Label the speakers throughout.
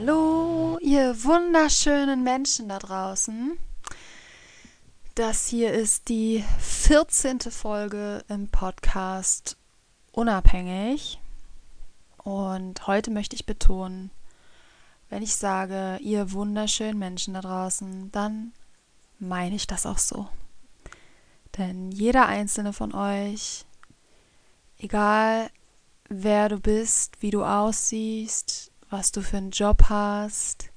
Speaker 1: Hallo, ihr wunderschönen Menschen da draußen. Das hier ist die 14. Folge im Podcast Unabhängig. Und heute möchte ich betonen, wenn ich sage, ihr wunderschönen Menschen da draußen, dann meine ich das auch so. Denn jeder einzelne von euch, egal wer du bist, wie du aussiehst, was du für einen Job hast,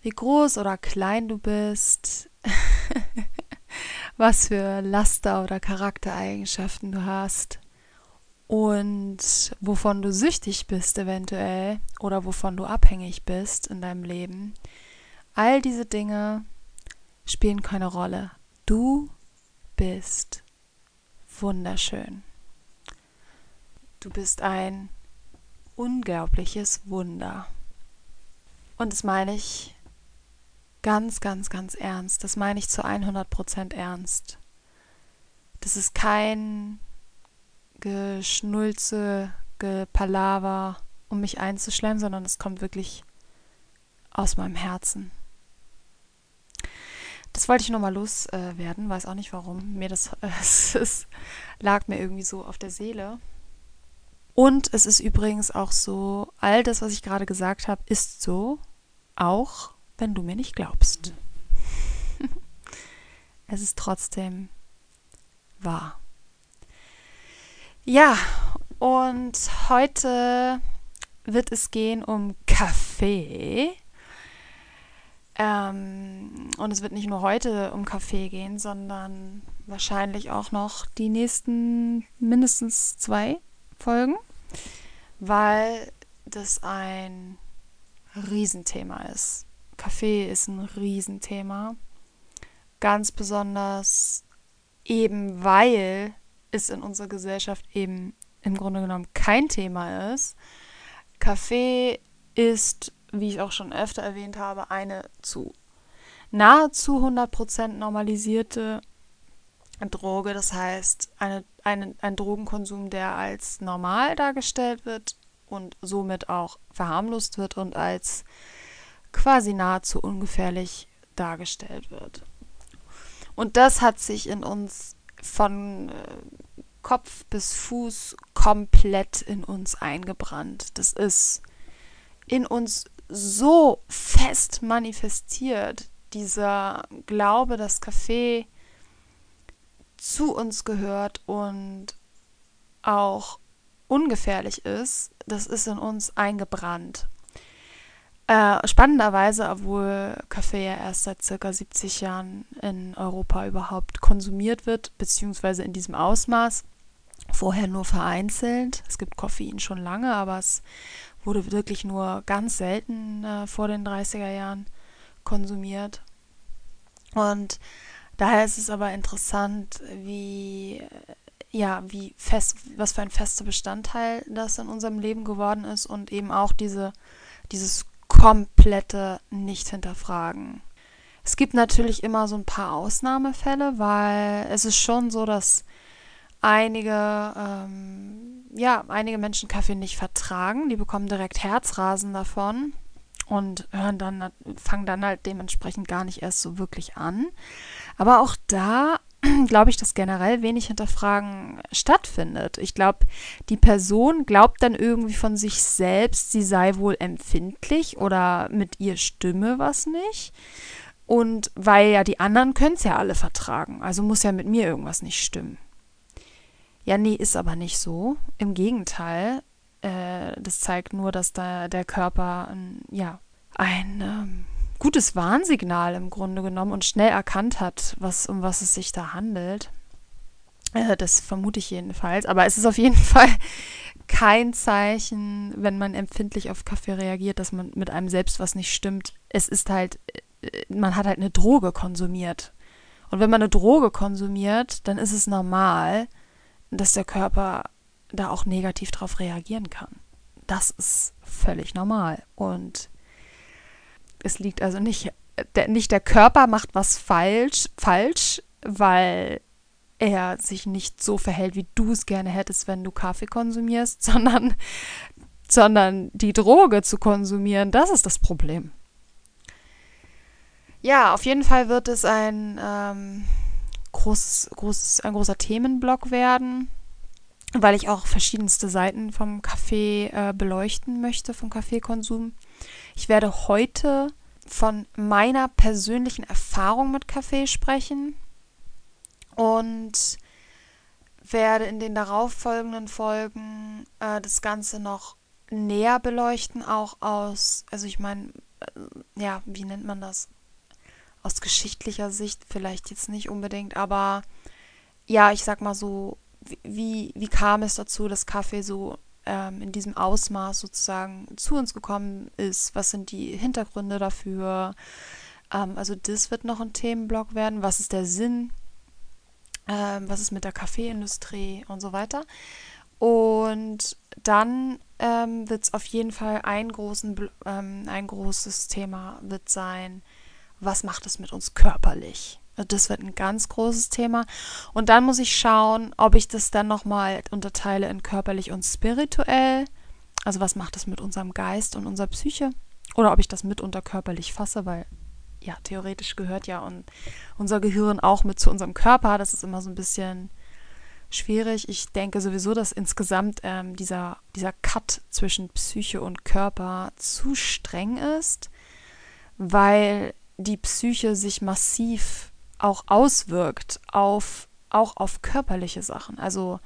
Speaker 1: wie groß oder klein du bist, was für Laster oder Charaktereigenschaften du hast und wovon du süchtig bist eventuell oder wovon du abhängig bist in deinem Leben. All diese Dinge spielen keine Rolle. Du bist wunderschön. Du bist ein unglaubliches Wunder. Und das meine ich ganz, ganz, ganz ernst. Das meine ich zu 100 Prozent ernst. Das ist kein Geschnulze, Gepalaver, um mich einzuschlemmen, sondern es kommt wirklich aus meinem Herzen. Das wollte ich nochmal loswerden, äh, weiß auch nicht warum. Mir das, äh, es lag mir irgendwie so auf der Seele. Und es ist übrigens auch so, all das, was ich gerade gesagt habe, ist so, auch wenn du mir nicht glaubst. es ist trotzdem wahr. Ja, und heute wird es gehen um Kaffee. Ähm, und es wird nicht nur heute um Kaffee gehen, sondern wahrscheinlich auch noch die nächsten mindestens zwei Folgen weil das ein Riesenthema ist. Kaffee ist ein Riesenthema. Ganz besonders eben weil es in unserer Gesellschaft eben im Grunde genommen kein Thema ist. Kaffee ist, wie ich auch schon öfter erwähnt habe, eine zu nahezu 100% normalisierte Droge, das heißt eine, eine, ein Drogenkonsum, der als normal dargestellt wird und somit auch verharmlost wird und als quasi nahezu ungefährlich dargestellt wird. Und das hat sich in uns von äh, Kopf bis Fuß komplett in uns eingebrannt. Das ist in uns so fest manifestiert, dieser Glaube, dass Kaffee zu uns gehört und auch ungefährlich ist, das ist in uns eingebrannt. Äh, spannenderweise, obwohl Kaffee ja erst seit circa 70 Jahren in Europa überhaupt konsumiert wird, beziehungsweise in diesem Ausmaß, vorher nur vereinzelt. Es gibt Koffein schon lange, aber es wurde wirklich nur ganz selten äh, vor den 30er Jahren konsumiert. Und Daher ist es aber interessant, wie ja, wie fest, was für ein fester Bestandteil das in unserem Leben geworden ist und eben auch diese, dieses komplette Nicht-Hinterfragen. Es gibt natürlich immer so ein paar Ausnahmefälle, weil es ist schon so, dass einige, ähm, ja, einige Menschen Kaffee nicht vertragen. Die bekommen direkt Herzrasen davon und hören dann, fangen dann halt dementsprechend gar nicht erst so wirklich an. Aber auch da glaube ich, dass generell wenig Hinterfragen stattfindet. Ich glaube, die Person glaubt dann irgendwie von sich selbst, sie sei wohl empfindlich oder mit ihr stimme was nicht. Und weil ja die anderen können es ja alle vertragen, also muss ja mit mir irgendwas nicht stimmen. Ja, nee, ist aber nicht so. Im Gegenteil, äh, das zeigt nur, dass da der Körper, ein, ja, ein ähm, gutes Warnsignal im Grunde genommen und schnell erkannt hat, was, um was es sich da handelt. Äh, das vermute ich jedenfalls. Aber es ist auf jeden Fall kein Zeichen, wenn man empfindlich auf Kaffee reagiert, dass man mit einem selbst was nicht stimmt. Es ist halt, äh, man hat halt eine Droge konsumiert. Und wenn man eine Droge konsumiert, dann ist es normal, dass der Körper da auch negativ drauf reagieren kann. Das ist völlig normal. Und es liegt also nicht, der, nicht der Körper macht was falsch, falsch, weil er sich nicht so verhält, wie du es gerne hättest, wenn du Kaffee konsumierst, sondern, sondern die Droge zu konsumieren, das ist das Problem. Ja, auf jeden Fall wird es ein ähm, großes, großes, ein großer Themenblock werden, weil ich auch verschiedenste Seiten vom Kaffee äh, beleuchten möchte, vom Kaffeekonsum. Ich werde heute von meiner persönlichen Erfahrung mit Kaffee sprechen und werde in den darauffolgenden Folgen äh, das Ganze noch näher beleuchten, auch aus, also ich meine, äh, ja, wie nennt man das? Aus geschichtlicher Sicht vielleicht jetzt nicht unbedingt, aber ja, ich sag mal so, wie, wie kam es dazu, dass Kaffee so ähm, in diesem Ausmaß sozusagen zu uns gekommen ist. Was sind die Hintergründe dafür? Ähm, also das wird noch ein Themenblock werden. Was ist der Sinn? Ähm, was ist mit der Kaffeeindustrie und so weiter? Und dann ähm, wird es auf jeden Fall ein, großen, ähm, ein großes Thema wird sein, was macht es mit uns körperlich? Das wird ein ganz großes Thema. Und dann muss ich schauen, ob ich das dann nochmal unterteile in körperlich und spirituell. Also was macht das mit unserem Geist und unserer Psyche? Oder ob ich das mitunter körperlich fasse, weil ja, theoretisch gehört ja und unser Gehirn auch mit zu unserem Körper. Das ist immer so ein bisschen schwierig. Ich denke sowieso, dass insgesamt ähm, dieser, dieser Cut zwischen Psyche und Körper zu streng ist, weil die Psyche sich massiv auch auswirkt auf auch auf körperliche Sachen. Also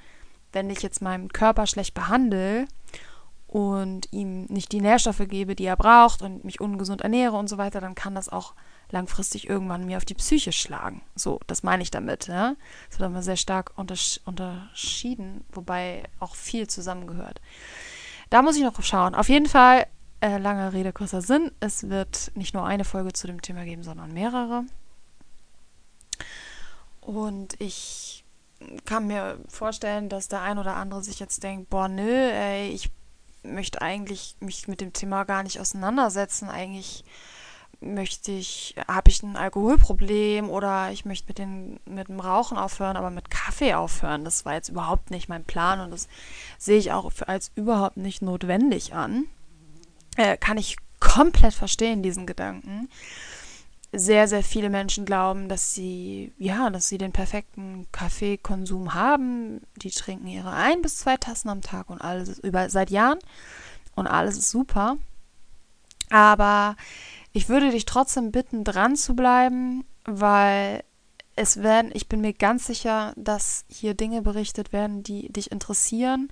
Speaker 1: wenn ich jetzt meinen Körper schlecht behandle und ihm nicht die Nährstoffe gebe, die er braucht und mich ungesund ernähre und so weiter, dann kann das auch langfristig irgendwann mir auf die Psyche schlagen. So, das meine ich damit. Ja? Das wird immer sehr stark untersch unterschieden, wobei auch viel zusammengehört. Da muss ich noch schauen. Auf jeden Fall, äh, lange Rede, kurzer Sinn. Es wird nicht nur eine Folge zu dem Thema geben, sondern mehrere. Und ich kann mir vorstellen, dass der ein oder andere sich jetzt denkt, boah, nö, ey, ich möchte eigentlich mich mit dem Thema gar nicht auseinandersetzen. Eigentlich möchte ich, habe ich ein Alkoholproblem oder ich möchte mit, den, mit dem Rauchen aufhören, aber mit Kaffee aufhören. Das war jetzt überhaupt nicht mein Plan und das sehe ich auch als überhaupt nicht notwendig an. Äh, kann ich komplett verstehen, diesen Gedanken sehr, sehr viele Menschen glauben, dass sie, ja, dass sie den perfekten Kaffeekonsum haben. Die trinken ihre ein bis zwei Tassen am Tag und alles ist über seit Jahren und alles ist super. Aber ich würde dich trotzdem bitten, dran zu bleiben, weil es werden, ich bin mir ganz sicher, dass hier Dinge berichtet werden, die dich interessieren.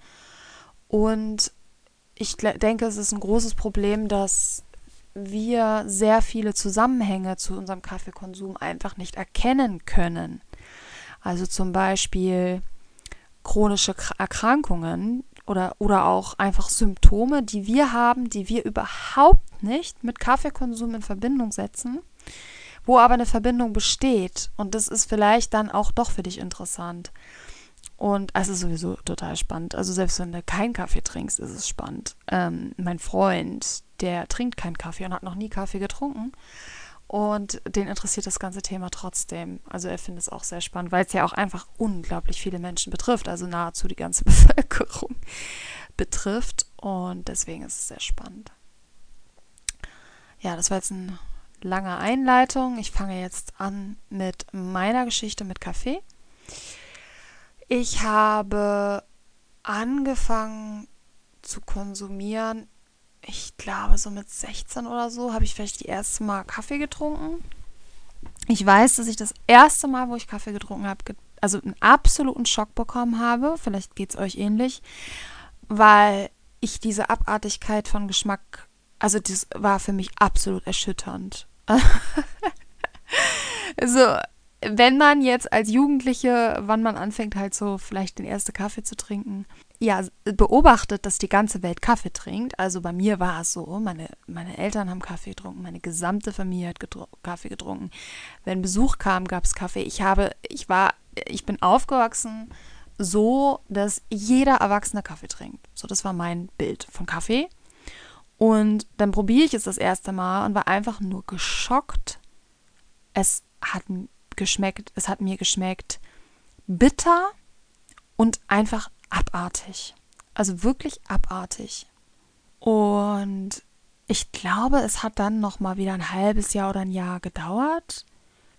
Speaker 1: Und ich denke, es ist ein großes Problem, dass wir sehr viele Zusammenhänge zu unserem Kaffeekonsum einfach nicht erkennen können. Also zum Beispiel chronische Erkrankungen oder, oder auch einfach Symptome, die wir haben, die wir überhaupt nicht mit Kaffeekonsum in Verbindung setzen, wo aber eine Verbindung besteht. Und das ist vielleicht dann auch doch für dich interessant. Und es ist sowieso total spannend. Also selbst wenn du keinen Kaffee trinkst, ist es spannend. Ähm, mein Freund, der trinkt keinen Kaffee und hat noch nie Kaffee getrunken. Und den interessiert das ganze Thema trotzdem. Also er findet es auch sehr spannend, weil es ja auch einfach unglaublich viele Menschen betrifft, also nahezu die ganze Bevölkerung betrifft. Und deswegen ist es sehr spannend. Ja, das war jetzt eine lange Einleitung. Ich fange jetzt an mit meiner Geschichte mit Kaffee. Ich habe angefangen zu konsumieren. Ich glaube, so mit 16 oder so habe ich vielleicht die erste Mal Kaffee getrunken. Ich weiß, dass ich das erste Mal, wo ich Kaffee getrunken habe, also einen absoluten Schock bekommen habe. Vielleicht geht es euch ähnlich, weil ich diese Abartigkeit von Geschmack, also das war für mich absolut erschütternd. also wenn man jetzt als Jugendliche, wann man anfängt, halt so vielleicht den ersten Kaffee zu trinken, ja, beobachtet, dass die ganze Welt Kaffee trinkt. Also bei mir war es so, meine, meine Eltern haben Kaffee getrunken, meine gesamte Familie hat getru Kaffee getrunken. Wenn Besuch kam, gab es Kaffee. Ich habe, ich war, ich bin aufgewachsen so, dass jeder Erwachsene Kaffee trinkt. So, das war mein Bild von Kaffee. Und dann probiere ich es das erste Mal und war einfach nur geschockt. Es hat geschmeckt, es hat mir geschmeckt bitter und einfach abartig. Also wirklich abartig. Und ich glaube, es hat dann noch mal wieder ein halbes Jahr oder ein Jahr gedauert.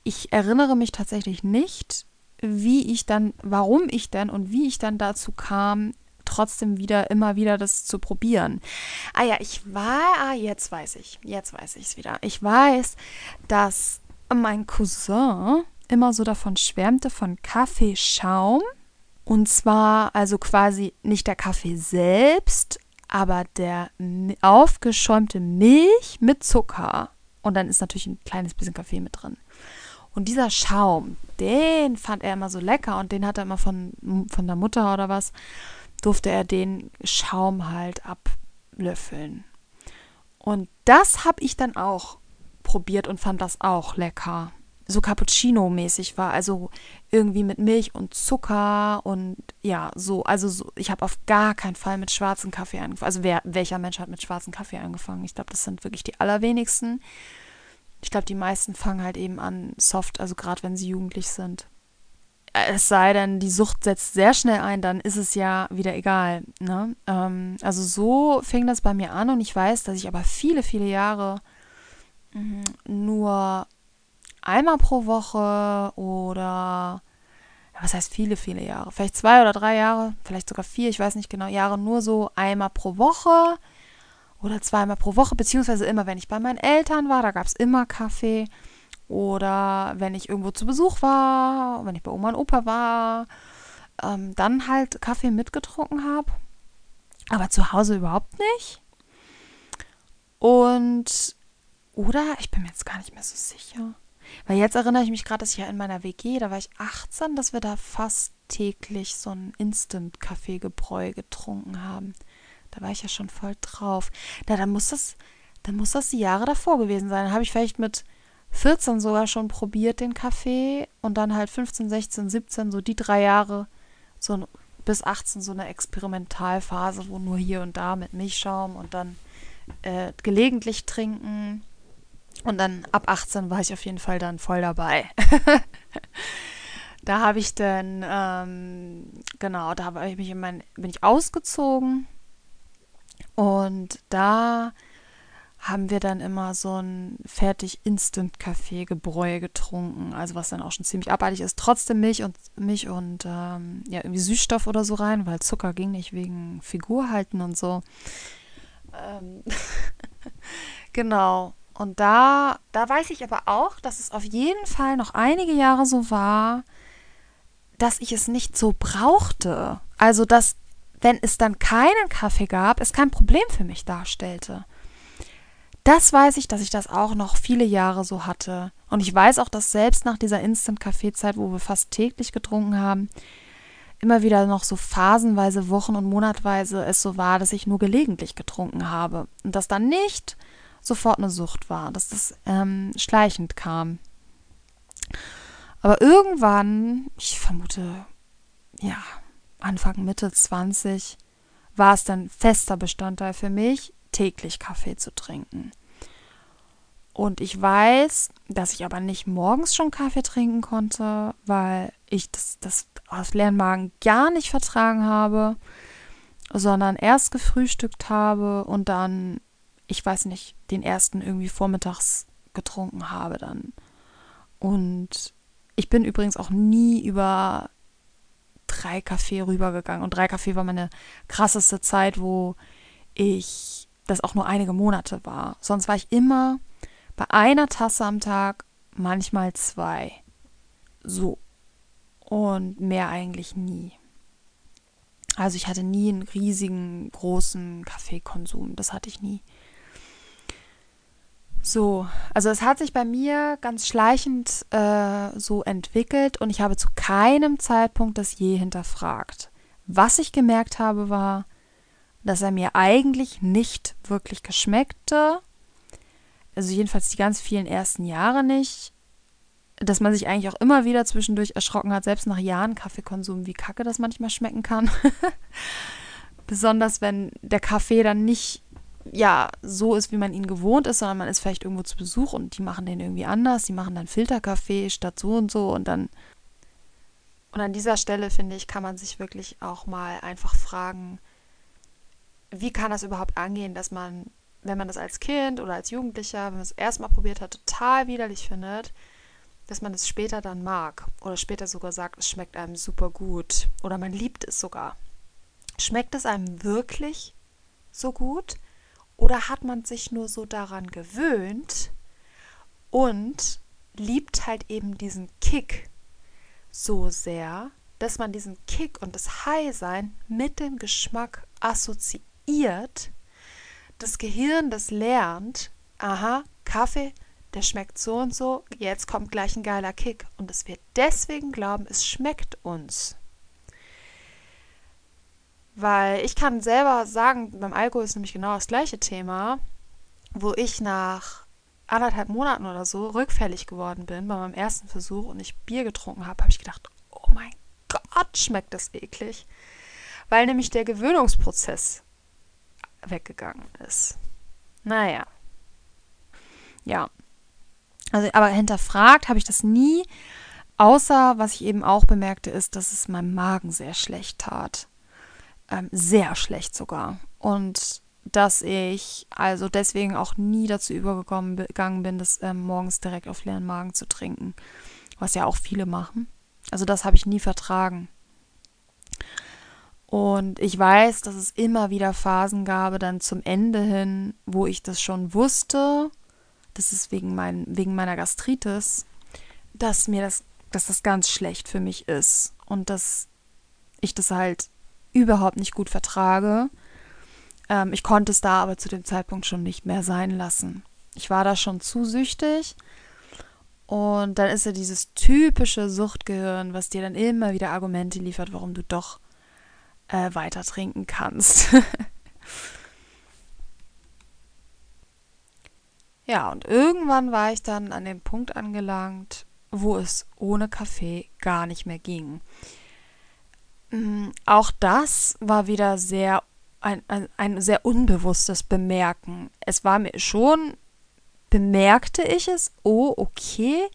Speaker 1: Ich erinnere mich tatsächlich nicht, wie ich dann, warum ich dann und wie ich dann dazu kam, trotzdem wieder, immer wieder das zu probieren. Ah ja, ich war, ah, jetzt weiß ich, jetzt weiß ich es wieder. Ich weiß, dass mein Cousin immer so davon schwärmte, von Kaffeeschaum. Und zwar also quasi nicht der Kaffee selbst, aber der aufgeschäumte Milch mit Zucker. Und dann ist natürlich ein kleines bisschen Kaffee mit drin. Und dieser Schaum, den fand er immer so lecker und den hat er immer von, von der Mutter oder was, durfte er den Schaum halt ablöffeln. Und das habe ich dann auch probiert und fand das auch lecker. So Cappuccino-mäßig war, also irgendwie mit Milch und Zucker und ja, so. Also so, ich habe auf gar keinen Fall mit schwarzem Kaffee angefangen. Also wer, welcher Mensch hat mit schwarzem Kaffee angefangen? Ich glaube, das sind wirklich die allerwenigsten. Ich glaube, die meisten fangen halt eben an soft, also gerade wenn sie jugendlich sind. Es sei denn, die Sucht setzt sehr schnell ein, dann ist es ja wieder egal. Ne? Ähm, also so fing das bei mir an und ich weiß, dass ich aber viele, viele Jahre nur einmal pro Woche oder was heißt viele, viele Jahre, vielleicht zwei oder drei Jahre, vielleicht sogar vier, ich weiß nicht genau, Jahre nur so einmal pro Woche oder zweimal pro Woche, beziehungsweise immer, wenn ich bei meinen Eltern war, da gab es immer Kaffee. Oder wenn ich irgendwo zu Besuch war, wenn ich bei Oma und Opa war, ähm, dann halt Kaffee mitgetrunken habe. Aber zu Hause überhaupt nicht. Und, oder, ich bin mir jetzt gar nicht mehr so sicher. Weil jetzt erinnere ich mich gerade, dass ich ja in meiner WG, da war ich 18, dass wir da fast täglich so ein Instant-Kaffeegebräu getrunken haben. Da war ich ja schon voll drauf. Na, dann muss das, dann muss das die Jahre davor gewesen sein. Dann habe ich vielleicht mit 14 sogar schon probiert den Kaffee und dann halt 15, 16, 17, so die drei Jahre, so bis 18 so eine Experimentalphase, wo nur hier und da mit Milchschaum und dann äh, gelegentlich trinken. Und dann ab 18 war ich auf jeden Fall dann voll dabei. da habe ich dann, ähm, genau, da habe ich mich in mein, bin ich ausgezogen und da haben wir dann immer so ein fertig Instant-Kaffee-Gebräu getrunken, also was dann auch schon ziemlich abartig ist. Trotzdem Milch und Milch und ähm, ja, irgendwie Süßstoff oder so rein, weil Zucker ging nicht wegen Figur halten und so. Ähm genau. Und da, da weiß ich aber auch, dass es auf jeden Fall noch einige Jahre so war, dass ich es nicht so brauchte. Also, dass wenn es dann keinen Kaffee gab, es kein Problem für mich darstellte. Das weiß ich, dass ich das auch noch viele Jahre so hatte. Und ich weiß auch, dass selbst nach dieser Instant-Kaffeezeit, wo wir fast täglich getrunken haben, immer wieder noch so phasenweise, Wochen und Monatweise es so war, dass ich nur gelegentlich getrunken habe. Und dass dann nicht sofort eine Sucht war, dass das ähm, schleichend kam. Aber irgendwann, ich vermute, ja, Anfang, Mitte 20 war es dann fester Bestandteil für mich, täglich Kaffee zu trinken. Und ich weiß, dass ich aber nicht morgens schon Kaffee trinken konnte, weil ich das, das aus leeren Magen gar nicht vertragen habe, sondern erst gefrühstückt habe und dann, ich weiß nicht, den ersten irgendwie vormittags getrunken habe dann. Und ich bin übrigens auch nie über drei Kaffee rübergegangen. Und drei Kaffee war meine krasseste Zeit, wo ich das auch nur einige Monate war. Sonst war ich immer bei einer Tasse am Tag, manchmal zwei. So. Und mehr eigentlich nie. Also ich hatte nie einen riesigen, großen Kaffeekonsum. Das hatte ich nie. So, also es hat sich bei mir ganz schleichend äh, so entwickelt und ich habe zu keinem Zeitpunkt das je hinterfragt. Was ich gemerkt habe, war, dass er mir eigentlich nicht wirklich geschmeckte. Also jedenfalls die ganz vielen ersten Jahre nicht. Dass man sich eigentlich auch immer wieder zwischendurch erschrocken hat, selbst nach Jahren Kaffeekonsum, wie kacke das manchmal schmecken kann. Besonders wenn der Kaffee dann nicht ja so ist, wie man ihn gewohnt ist, sondern man ist vielleicht irgendwo zu Besuch und die machen den irgendwie anders. Die machen dann Filterkaffee statt so und so und dann. Und an dieser Stelle, finde ich, kann man sich wirklich auch mal einfach fragen, wie kann das überhaupt angehen, dass man, wenn man das als Kind oder als Jugendlicher, wenn man es erstmal probiert hat, total widerlich findet, dass man es später dann mag oder später sogar sagt, es schmeckt einem super gut oder man liebt es sogar. Schmeckt es einem wirklich so gut? Oder hat man sich nur so daran gewöhnt und liebt halt eben diesen Kick so sehr, dass man diesen Kick und das High-Sein mit dem Geschmack assoziiert. Das Gehirn, das lernt, aha, Kaffee, der schmeckt so und so, jetzt kommt gleich ein geiler Kick. Und dass wir deswegen glauben, es schmeckt uns. Weil ich kann selber sagen, beim Alkohol ist nämlich genau das gleiche Thema, wo ich nach anderthalb Monaten oder so rückfällig geworden bin bei meinem ersten Versuch und ich Bier getrunken habe, habe ich gedacht, oh mein Gott, schmeckt das eklig. Weil nämlich der Gewöhnungsprozess weggegangen ist. Naja. Ja. Also, aber hinterfragt habe ich das nie. Außer, was ich eben auch bemerkte, ist, dass es meinem Magen sehr schlecht tat ähm, sehr schlecht sogar. Und dass ich also deswegen auch nie dazu übergegangen bin, das ähm, morgens direkt auf leeren Magen zu trinken, was ja auch viele machen. Also das habe ich nie vertragen. Und ich weiß, dass es immer wieder Phasen gab, dann zum Ende hin, wo ich das schon wusste, das ist wegen, mein, wegen meiner Gastritis, dass mir das, dass das ganz schlecht für mich ist und dass ich das halt überhaupt nicht gut vertrage. Ähm, ich konnte es da aber zu dem Zeitpunkt schon nicht mehr sein lassen. Ich war da schon zu süchtig. Und dann ist ja dieses typische Suchtgehirn, was dir dann immer wieder Argumente liefert, warum du doch äh, weiter trinken kannst. ja, und irgendwann war ich dann an dem Punkt angelangt, wo es ohne Kaffee gar nicht mehr ging. Mm, auch das war wieder sehr ein, ein, ein sehr unbewusstes Bemerken. Es war mir schon, bemerkte ich es, oh, okay,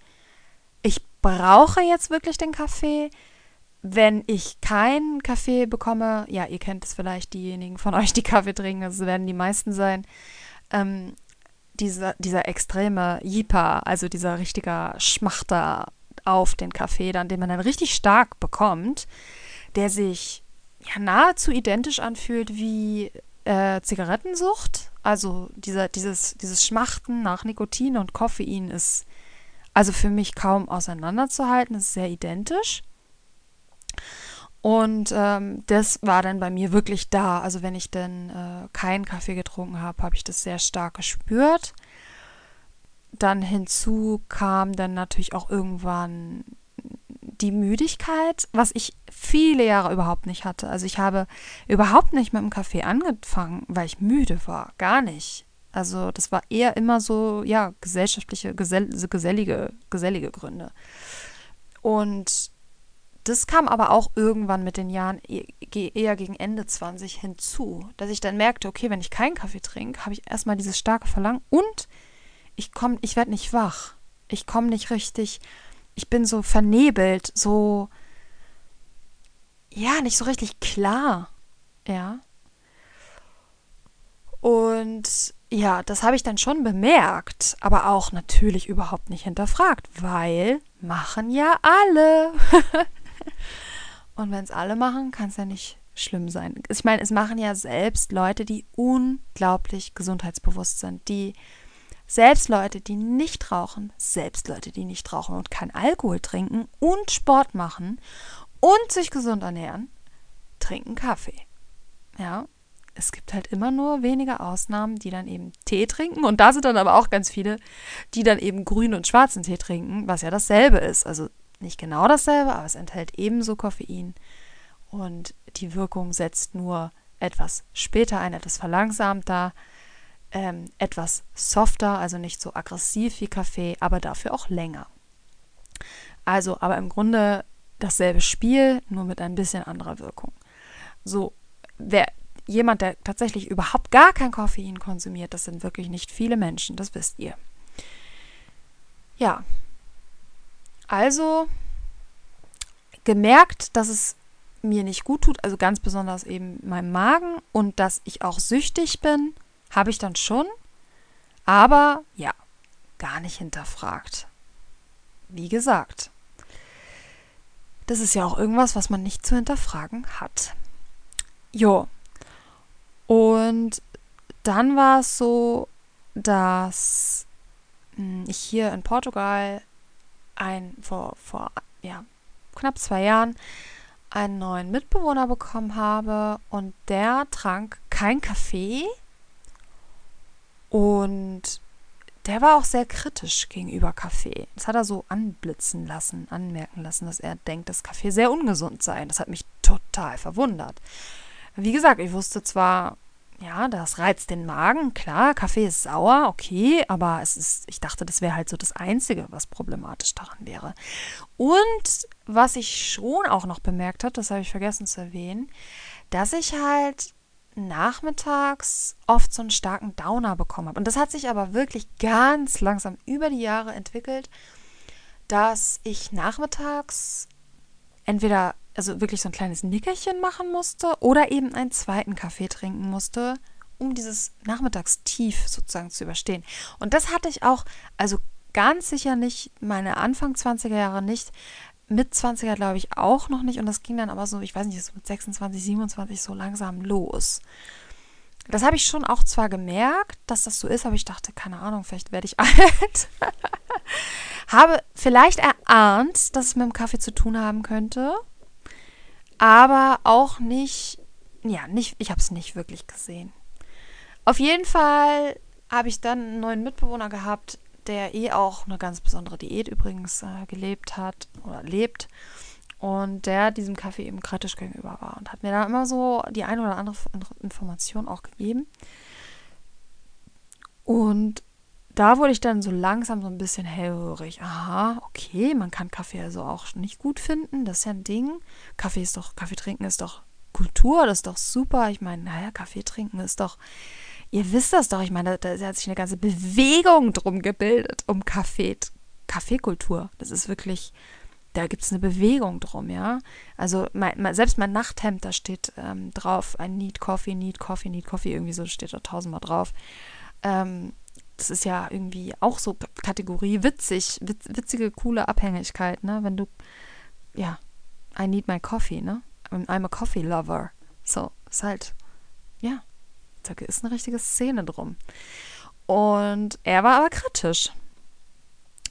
Speaker 1: ich brauche jetzt wirklich den Kaffee. Wenn ich keinen Kaffee bekomme, ja, ihr kennt es vielleicht, diejenigen von euch, die Kaffee trinken, das werden die meisten sein, ähm, dieser, dieser extreme Jipa, also dieser richtiger Schmachter auf den Kaffee, dann, den man dann richtig stark bekommt, der sich ja nahezu identisch anfühlt wie äh, Zigarettensucht. Also dieser, dieses, dieses Schmachten nach Nikotin und Koffein ist also für mich kaum auseinanderzuhalten, ist sehr identisch. Und ähm, das war dann bei mir wirklich da. Also wenn ich dann äh, keinen Kaffee getrunken habe, habe ich das sehr stark gespürt. Dann hinzu kam dann natürlich auch irgendwann die Müdigkeit, was ich viele Jahre überhaupt nicht hatte. Also ich habe überhaupt nicht mit dem Kaffee angefangen, weil ich müde war. Gar nicht. Also das war eher immer so, ja, gesellschaftliche, gesell gesellige, gesellige Gründe. Und das kam aber auch irgendwann mit den Jahren e-, eher gegen Ende 20 hinzu, dass ich dann merkte, okay, wenn ich keinen Kaffee trinke, habe ich erstmal dieses starke Verlangen und ich komme, ich werde nicht wach. Ich komme nicht richtig ich bin so vernebelt, so, ja, nicht so richtig klar, ja. Und ja, das habe ich dann schon bemerkt, aber auch natürlich überhaupt nicht hinterfragt, weil machen ja alle. Und wenn es alle machen, kann es ja nicht schlimm sein. Ich meine, es machen ja selbst Leute, die unglaublich gesundheitsbewusst sind, die selbst Leute, die nicht rauchen, selbst Leute, die nicht rauchen und kein Alkohol trinken und Sport machen und sich gesund ernähren, trinken Kaffee. Ja, es gibt halt immer nur wenige Ausnahmen, die dann eben Tee trinken. Und da sind dann aber auch ganz viele, die dann eben grünen und schwarzen Tee trinken, was ja dasselbe ist. Also nicht genau dasselbe, aber es enthält ebenso Koffein. Und die Wirkung setzt nur etwas später ein, etwas verlangsamter, ähm, etwas softer, also nicht so aggressiv wie Kaffee, aber dafür auch länger. Also, aber im Grunde dasselbe Spiel, nur mit ein bisschen anderer Wirkung. So, wer jemand, der tatsächlich überhaupt gar kein Koffein konsumiert, das sind wirklich nicht viele Menschen, das wisst ihr. Ja. Also gemerkt, dass es mir nicht gut tut, also ganz besonders eben meinem Magen und dass ich auch süchtig bin, habe ich dann schon, aber ja, gar nicht hinterfragt. Wie gesagt, das ist ja auch irgendwas, was man nicht zu hinterfragen hat. Jo. Und dann war es so, dass hm, ich hier in Portugal ein vor, vor ja, knapp zwei Jahren einen neuen Mitbewohner bekommen habe und der trank kein Kaffee und der war auch sehr kritisch gegenüber Kaffee. Das hat er so anblitzen lassen, anmerken lassen, dass er denkt, dass Kaffee sehr ungesund sei. Das hat mich total verwundert. Wie gesagt, ich wusste zwar, ja, das reizt den Magen, klar, Kaffee ist sauer, okay, aber es ist, ich dachte, das wäre halt so das Einzige, was problematisch daran wäre. Und was ich schon auch noch bemerkt habe, das habe ich vergessen zu erwähnen, dass ich halt nachmittags oft so einen starken Downer bekommen habe. Und das hat sich aber wirklich ganz langsam über die Jahre entwickelt, dass ich nachmittags entweder also wirklich so ein kleines Nickerchen machen musste oder eben einen zweiten Kaffee trinken musste, um dieses Nachmittagstief sozusagen zu überstehen. Und das hatte ich auch, also ganz sicher nicht, meine Anfang 20er Jahre nicht, mit 20er glaube ich auch noch nicht und das ging dann aber so, ich weiß nicht, so mit 26, 27 so langsam los. Das habe ich schon auch zwar gemerkt, dass das so ist, aber ich dachte, keine Ahnung, vielleicht werde ich alt. habe vielleicht erahnt, dass es mit dem Kaffee zu tun haben könnte, aber auch nicht, ja, nicht, ich habe es nicht wirklich gesehen. Auf jeden Fall habe ich dann einen neuen Mitbewohner gehabt, der eh auch eine ganz besondere Diät übrigens äh, gelebt hat oder lebt und der diesem Kaffee eben kritisch gegenüber war und hat mir dann immer so die eine oder andere Information auch gegeben. Und da wurde ich dann so langsam so ein bisschen hellhörig. Aha, okay, man kann Kaffee also auch nicht gut finden. Das ist ja ein Ding. Kaffee ist doch, Kaffee trinken ist doch Kultur, das ist doch super. Ich meine, naja, Kaffee trinken ist doch Ihr wisst das doch, ich meine, da, da hat sich eine ganze Bewegung drum gebildet, um Kaffee, Kaffeekultur. Das ist wirklich, da gibt es eine Bewegung drum, ja. Also mein, selbst mein Nachthemd, da steht ähm, drauf, ein Need Coffee, Need Coffee, Need Coffee, irgendwie so steht da tausendmal drauf. Ähm, das ist ja irgendwie auch so Kategorie witzig, witz, witzige, coole Abhängigkeit, ne? Wenn du, ja, I need my coffee, ne? I'm a coffee lover. So, ist halt, ja, da ist eine richtige Szene drum. Und er war aber kritisch.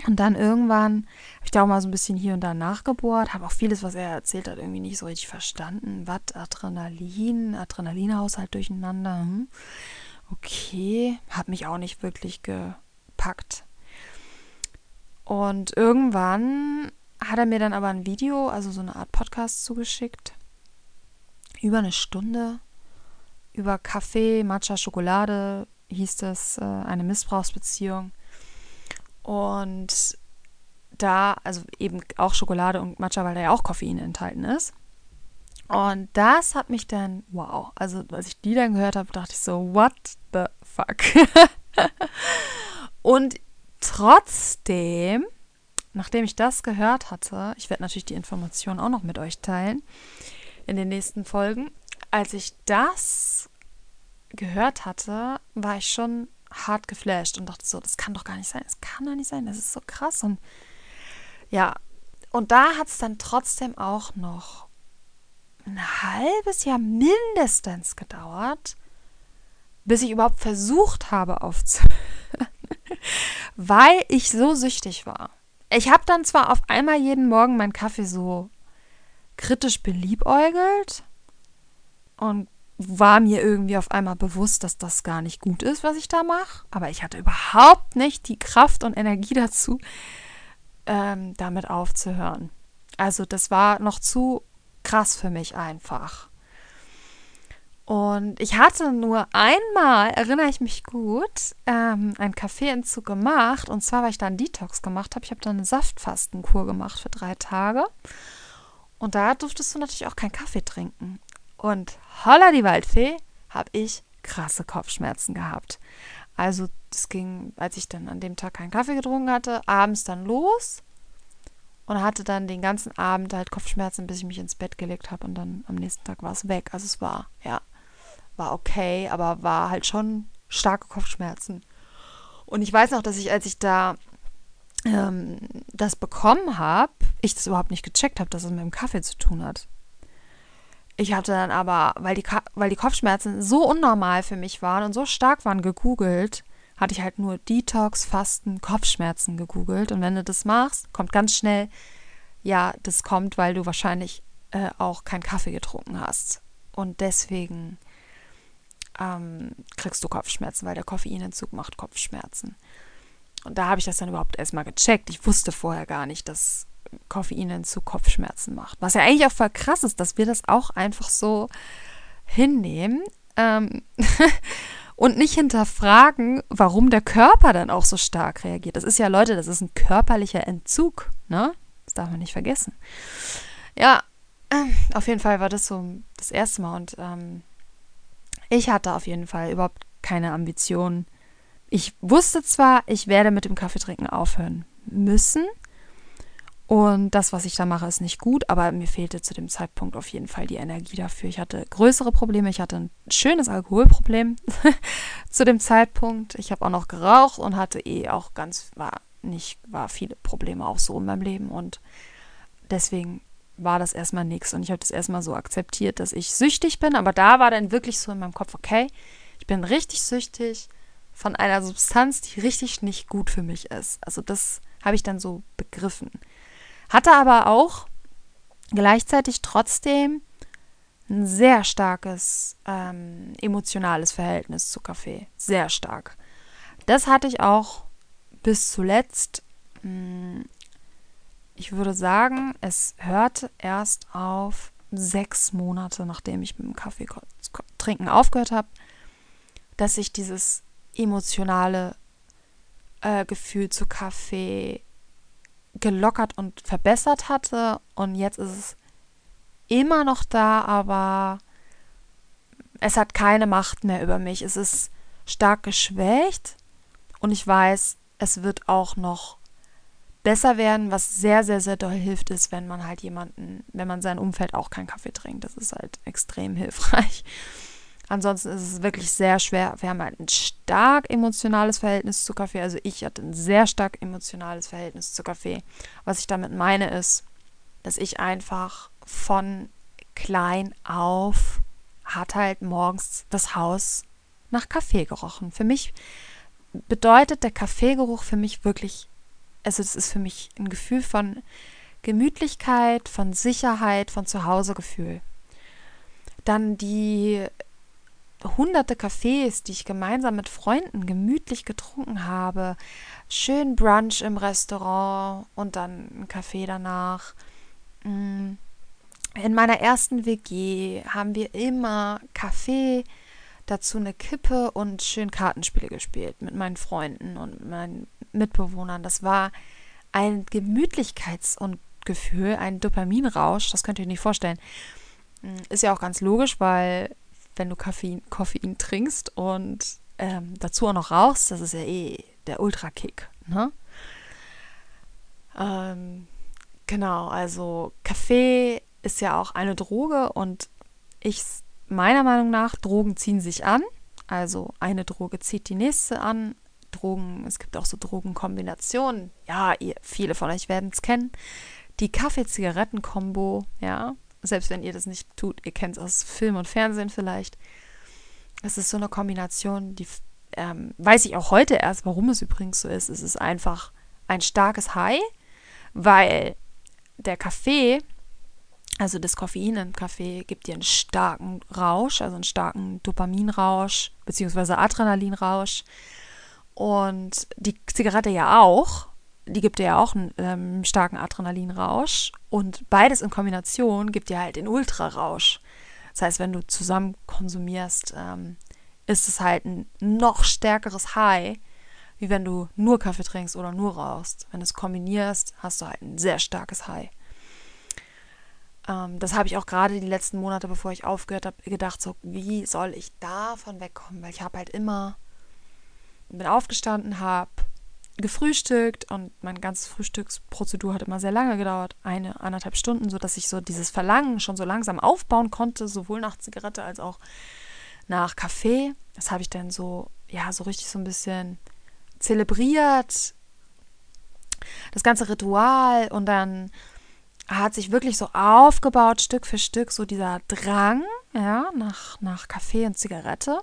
Speaker 1: Und dann irgendwann habe ich da auch mal so ein bisschen hier und da nachgebohrt, habe auch vieles, was er erzählt hat, irgendwie nicht so richtig verstanden. Watt, Adrenalin, Adrenalinhaushalt durcheinander. Hm. Okay, hat mich auch nicht wirklich gepackt. Und irgendwann hat er mir dann aber ein Video, also so eine Art Podcast zugeschickt. Über eine Stunde über Kaffee, Matcha, Schokolade hieß es, äh, eine Missbrauchsbeziehung. Und da, also eben auch Schokolade und Matcha, weil da ja auch Koffein enthalten ist. Und das hat mich dann, wow, also als ich die dann gehört habe, dachte ich so, what the fuck? und trotzdem, nachdem ich das gehört hatte, ich werde natürlich die Informationen auch noch mit euch teilen in den nächsten Folgen, als ich das gehört hatte, war ich schon hart geflasht und dachte so, das kann doch gar nicht sein, das kann doch nicht sein, das ist so krass. Und ja, und da hat es dann trotzdem auch noch ein halbes Jahr mindestens gedauert, bis ich überhaupt versucht habe aufzuhören, weil ich so süchtig war. Ich habe dann zwar auf einmal jeden Morgen meinen Kaffee so kritisch beliebäugelt und war mir irgendwie auf einmal bewusst, dass das gar nicht gut ist, was ich da mache. Aber ich hatte überhaupt nicht die Kraft und Energie dazu, ähm, damit aufzuhören. Also das war noch zu krass für mich einfach. Und ich hatte nur einmal, erinnere ich mich gut, ähm, einen Kaffeeentzug gemacht. Und zwar, weil ich da einen Detox gemacht habe. Ich habe da eine Saftfastenkur gemacht für drei Tage. Und da durftest du natürlich auch keinen Kaffee trinken. Und holla die Waldfee, habe ich krasse Kopfschmerzen gehabt. Also das ging, als ich dann an dem Tag keinen Kaffee getrunken hatte, abends dann los und hatte dann den ganzen Abend halt Kopfschmerzen, bis ich mich ins Bett gelegt habe und dann am nächsten Tag war es weg. Also es war, ja, war okay, aber war halt schon starke Kopfschmerzen. Und ich weiß noch, dass ich, als ich da ähm, das bekommen habe, ich das überhaupt nicht gecheckt habe, dass es mit dem Kaffee zu tun hat. Ich hatte dann aber, weil die, weil die Kopfschmerzen so unnormal für mich waren und so stark waren, gegoogelt, hatte ich halt nur Detox, Fasten, Kopfschmerzen gegoogelt. Und wenn du das machst, kommt ganz schnell, ja, das kommt, weil du wahrscheinlich äh, auch keinen Kaffee getrunken hast. Und deswegen ähm, kriegst du Kopfschmerzen, weil der Koffeinentzug macht Kopfschmerzen. Und da habe ich das dann überhaupt erstmal gecheckt. Ich wusste vorher gar nicht, dass Koffein zu Kopfschmerzen macht. Was ja eigentlich auch voll krass ist, dass wir das auch einfach so hinnehmen ähm, und nicht hinterfragen, warum der Körper dann auch so stark reagiert. Das ist ja, Leute, das ist ein körperlicher Entzug, ne? Das darf man nicht vergessen. Ja, äh, auf jeden Fall war das so das erste Mal und ähm, ich hatte auf jeden Fall überhaupt keine Ambitionen. Ich wusste zwar, ich werde mit dem Kaffeetrinken aufhören müssen, und das, was ich da mache, ist nicht gut, aber mir fehlte zu dem Zeitpunkt auf jeden Fall die Energie dafür. Ich hatte größere Probleme, ich hatte ein schönes Alkoholproblem zu dem Zeitpunkt. Ich habe auch noch geraucht und hatte eh auch ganz, war nicht, war viele Probleme auch so in meinem Leben und deswegen war das erstmal nichts. Und ich habe das erstmal so akzeptiert, dass ich süchtig bin, aber da war dann wirklich so in meinem Kopf, okay, ich bin richtig süchtig von einer Substanz, die richtig nicht gut für mich ist. Also das habe ich dann so begriffen. Hatte aber auch gleichzeitig trotzdem ein sehr starkes ähm, emotionales Verhältnis zu Kaffee. Sehr stark. Das hatte ich auch bis zuletzt. Hm, ich würde sagen, es hörte erst auf sechs Monate, nachdem ich mit dem Kaffee trinken aufgehört habe, dass ich dieses emotionale äh, Gefühl zu Kaffee gelockert und verbessert hatte. Und jetzt ist es immer noch da, aber es hat keine Macht mehr über mich. Es ist stark geschwächt und ich weiß, es wird auch noch besser werden. Was sehr, sehr, sehr doll hilft, ist, wenn man halt jemanden, wenn man sein Umfeld auch keinen Kaffee trinkt. Das ist halt extrem hilfreich. Ansonsten ist es wirklich sehr schwer. Wir haben halt ein stark emotionales Verhältnis zu Kaffee. Also ich hatte ein sehr stark emotionales Verhältnis zu Kaffee. Was ich damit meine ist, dass ich einfach von klein auf hat halt morgens das Haus nach Kaffee gerochen. Für mich bedeutet der Kaffeegeruch für mich wirklich, also es ist für mich ein Gefühl von Gemütlichkeit, von Sicherheit, von Zuhausegefühl. Dann die hunderte Cafés, die ich gemeinsam mit Freunden gemütlich getrunken habe. Schön Brunch im Restaurant und dann ein Kaffee danach. Mm. In meiner ersten WG haben wir immer Kaffee, dazu eine Kippe und schön Kartenspiele gespielt mit meinen Freunden und meinen Mitbewohnern. Das war ein Gemütlichkeits- und Gefühl, ein Dopaminrausch, das könnt ihr euch nicht vorstellen. Mm, ist ja auch ganz logisch, weil wenn du Koffein, Koffein trinkst und ähm, dazu auch noch rauchst, das ist ja eh der Ultra-Kick. Ne? Ähm, genau, also Kaffee ist ja auch eine Droge und ich, meiner Meinung nach, Drogen ziehen sich an. Also eine Droge zieht die nächste an. Drogen, es gibt auch so Drogenkombinationen. Ja, ihr, viele von euch werden es kennen. Die Kaffee-Zigaretten-Kombo, ja, selbst wenn ihr das nicht tut, ihr kennt es aus Film und Fernsehen vielleicht. Es ist so eine Kombination, die ähm, weiß ich auch heute erst, warum es übrigens so ist. Es ist einfach ein starkes High, weil der Kaffee, also das Koffein im Kaffee, gibt dir einen starken Rausch, also einen starken Dopaminrausch, beziehungsweise Adrenalinrausch. Und die Zigarette ja auch. Die gibt dir ja auch einen ähm, starken Adrenalinrausch. Und beides in Kombination gibt dir halt den Ultrarausch. Das heißt, wenn du zusammen konsumierst, ähm, ist es halt ein noch stärkeres High, wie wenn du nur Kaffee trinkst oder nur rauchst. Wenn du es kombinierst, hast du halt ein sehr starkes High. Ähm, das habe ich auch gerade die letzten Monate, bevor ich aufgehört habe, gedacht, so, wie soll ich davon wegkommen? Weil ich habe halt immer, bin aufgestanden, habe gefrühstückt und meine ganze Frühstücksprozedur hat immer sehr lange gedauert, eine, anderthalb Stunden, sodass ich so dieses Verlangen schon so langsam aufbauen konnte, sowohl nach Zigarette als auch nach Kaffee. Das habe ich dann so, ja, so richtig so ein bisschen zelebriert. Das ganze Ritual und dann hat sich wirklich so aufgebaut, Stück für Stück, so dieser Drang, ja, nach, nach Kaffee und Zigarette.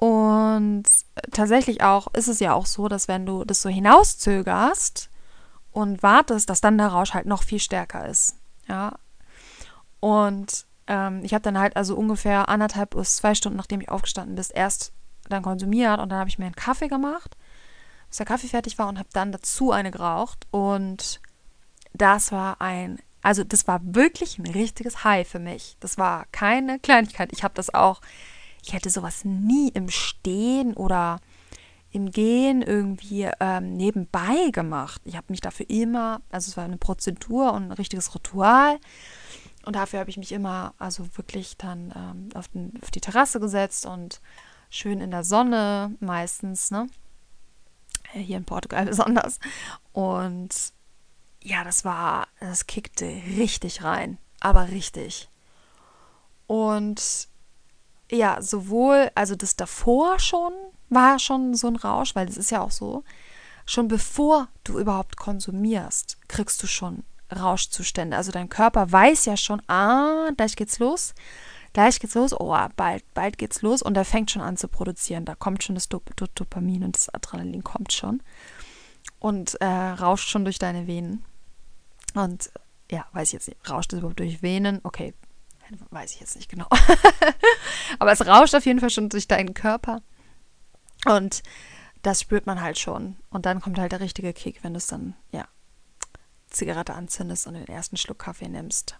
Speaker 1: Und tatsächlich auch ist es ja auch so, dass wenn du das so hinauszögerst und wartest, dass dann der Rausch halt noch viel stärker ist. Ja. Und ähm, ich habe dann halt also ungefähr anderthalb bis zwei Stunden, nachdem ich aufgestanden bin, erst dann konsumiert und dann habe ich mir einen Kaffee gemacht, bis der Kaffee fertig war und habe dann dazu eine geraucht und das war ein, also das war wirklich ein richtiges High für mich. Das war keine Kleinigkeit. Ich habe das auch ich hätte sowas nie im Stehen oder im Gehen irgendwie ähm, nebenbei gemacht. Ich habe mich dafür immer, also es war eine Prozedur und ein richtiges Ritual. Und dafür habe ich mich immer, also wirklich dann ähm, auf, den, auf die Terrasse gesetzt und schön in der Sonne meistens, ne? Äh, hier in Portugal besonders. Und ja, das war, das kickte richtig rein, aber richtig. Und ja, sowohl, also das davor schon war schon so ein Rausch, weil es ist ja auch so, schon bevor du überhaupt konsumierst, kriegst du schon Rauschzustände. Also dein Körper weiß ja schon, ah, gleich geht's los, gleich geht's los, oh, bald, bald geht's los und er fängt schon an zu produzieren. Da kommt schon das Dop Dopamin und das Adrenalin kommt schon und äh, rauscht schon durch deine Venen. Und ja, weiß ich jetzt nicht, rauscht es überhaupt durch Venen? Okay, weiß ich jetzt nicht genau. Aber es rauscht auf jeden Fall schon durch deinen Körper. Und das spürt man halt schon. Und dann kommt halt der richtige Kick, wenn du es dann, ja, Zigarette anzündest und den ersten Schluck Kaffee nimmst.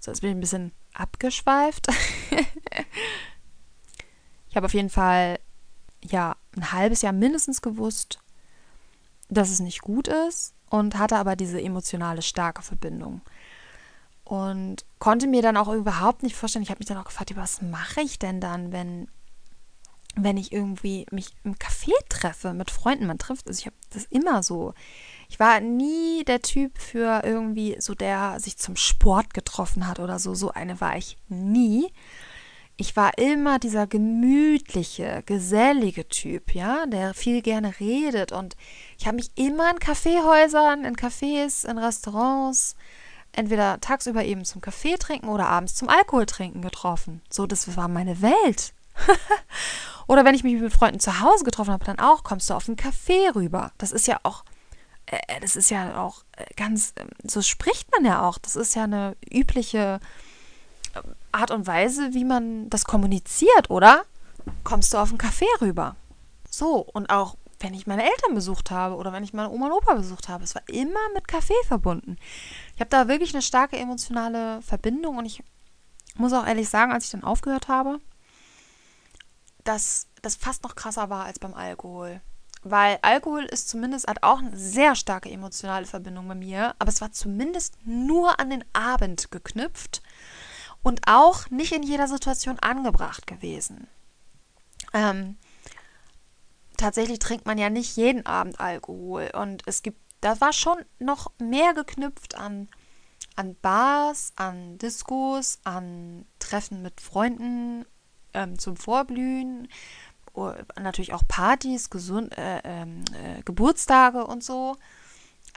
Speaker 1: So, jetzt bin ich ein bisschen abgeschweift. ich habe auf jeden Fall, ja, ein halbes Jahr mindestens gewusst, dass es nicht gut ist und hatte aber diese emotionale starke Verbindung und konnte mir dann auch überhaupt nicht vorstellen, ich habe mich dann auch gefragt, was mache ich denn dann, wenn, wenn ich irgendwie mich im Café treffe mit Freunden, man trifft, also ich habe das immer so. Ich war nie der Typ für irgendwie so, der sich zum Sport getroffen hat oder so. So eine war ich nie. Ich war immer dieser gemütliche, gesellige Typ, ja, der viel gerne redet. Und ich habe mich immer in Kaffeehäusern, in Cafés, in Restaurants entweder tagsüber eben zum Kaffee trinken oder abends zum Alkohol trinken getroffen. So, das war meine Welt. oder wenn ich mich mit Freunden zu Hause getroffen habe, dann auch, kommst du auf einen Kaffee rüber. Das ist ja auch, äh, das ist ja auch äh, ganz, äh, so spricht man ja auch. Das ist ja eine übliche ähm, Art und Weise, wie man das kommuniziert, oder? Kommst du auf einen Kaffee rüber. So, und auch wenn ich meine Eltern besucht habe oder wenn ich meine Oma und Opa besucht habe. Es war immer mit Kaffee verbunden. Ich habe da wirklich eine starke emotionale Verbindung und ich muss auch ehrlich sagen, als ich dann aufgehört habe, dass das fast noch krasser war als beim Alkohol. Weil Alkohol ist zumindest, hat auch eine sehr starke emotionale Verbindung bei mir, aber es war zumindest nur an den Abend geknüpft und auch nicht in jeder Situation angebracht gewesen. Ähm, tatsächlich trinkt man ja nicht jeden Abend Alkohol. Und es gibt, da war schon noch mehr geknüpft an, an Bars, an Diskos, an Treffen mit Freunden ähm, zum Vorblühen. Natürlich auch Partys, Gesund, äh, ähm, äh, Geburtstage und so.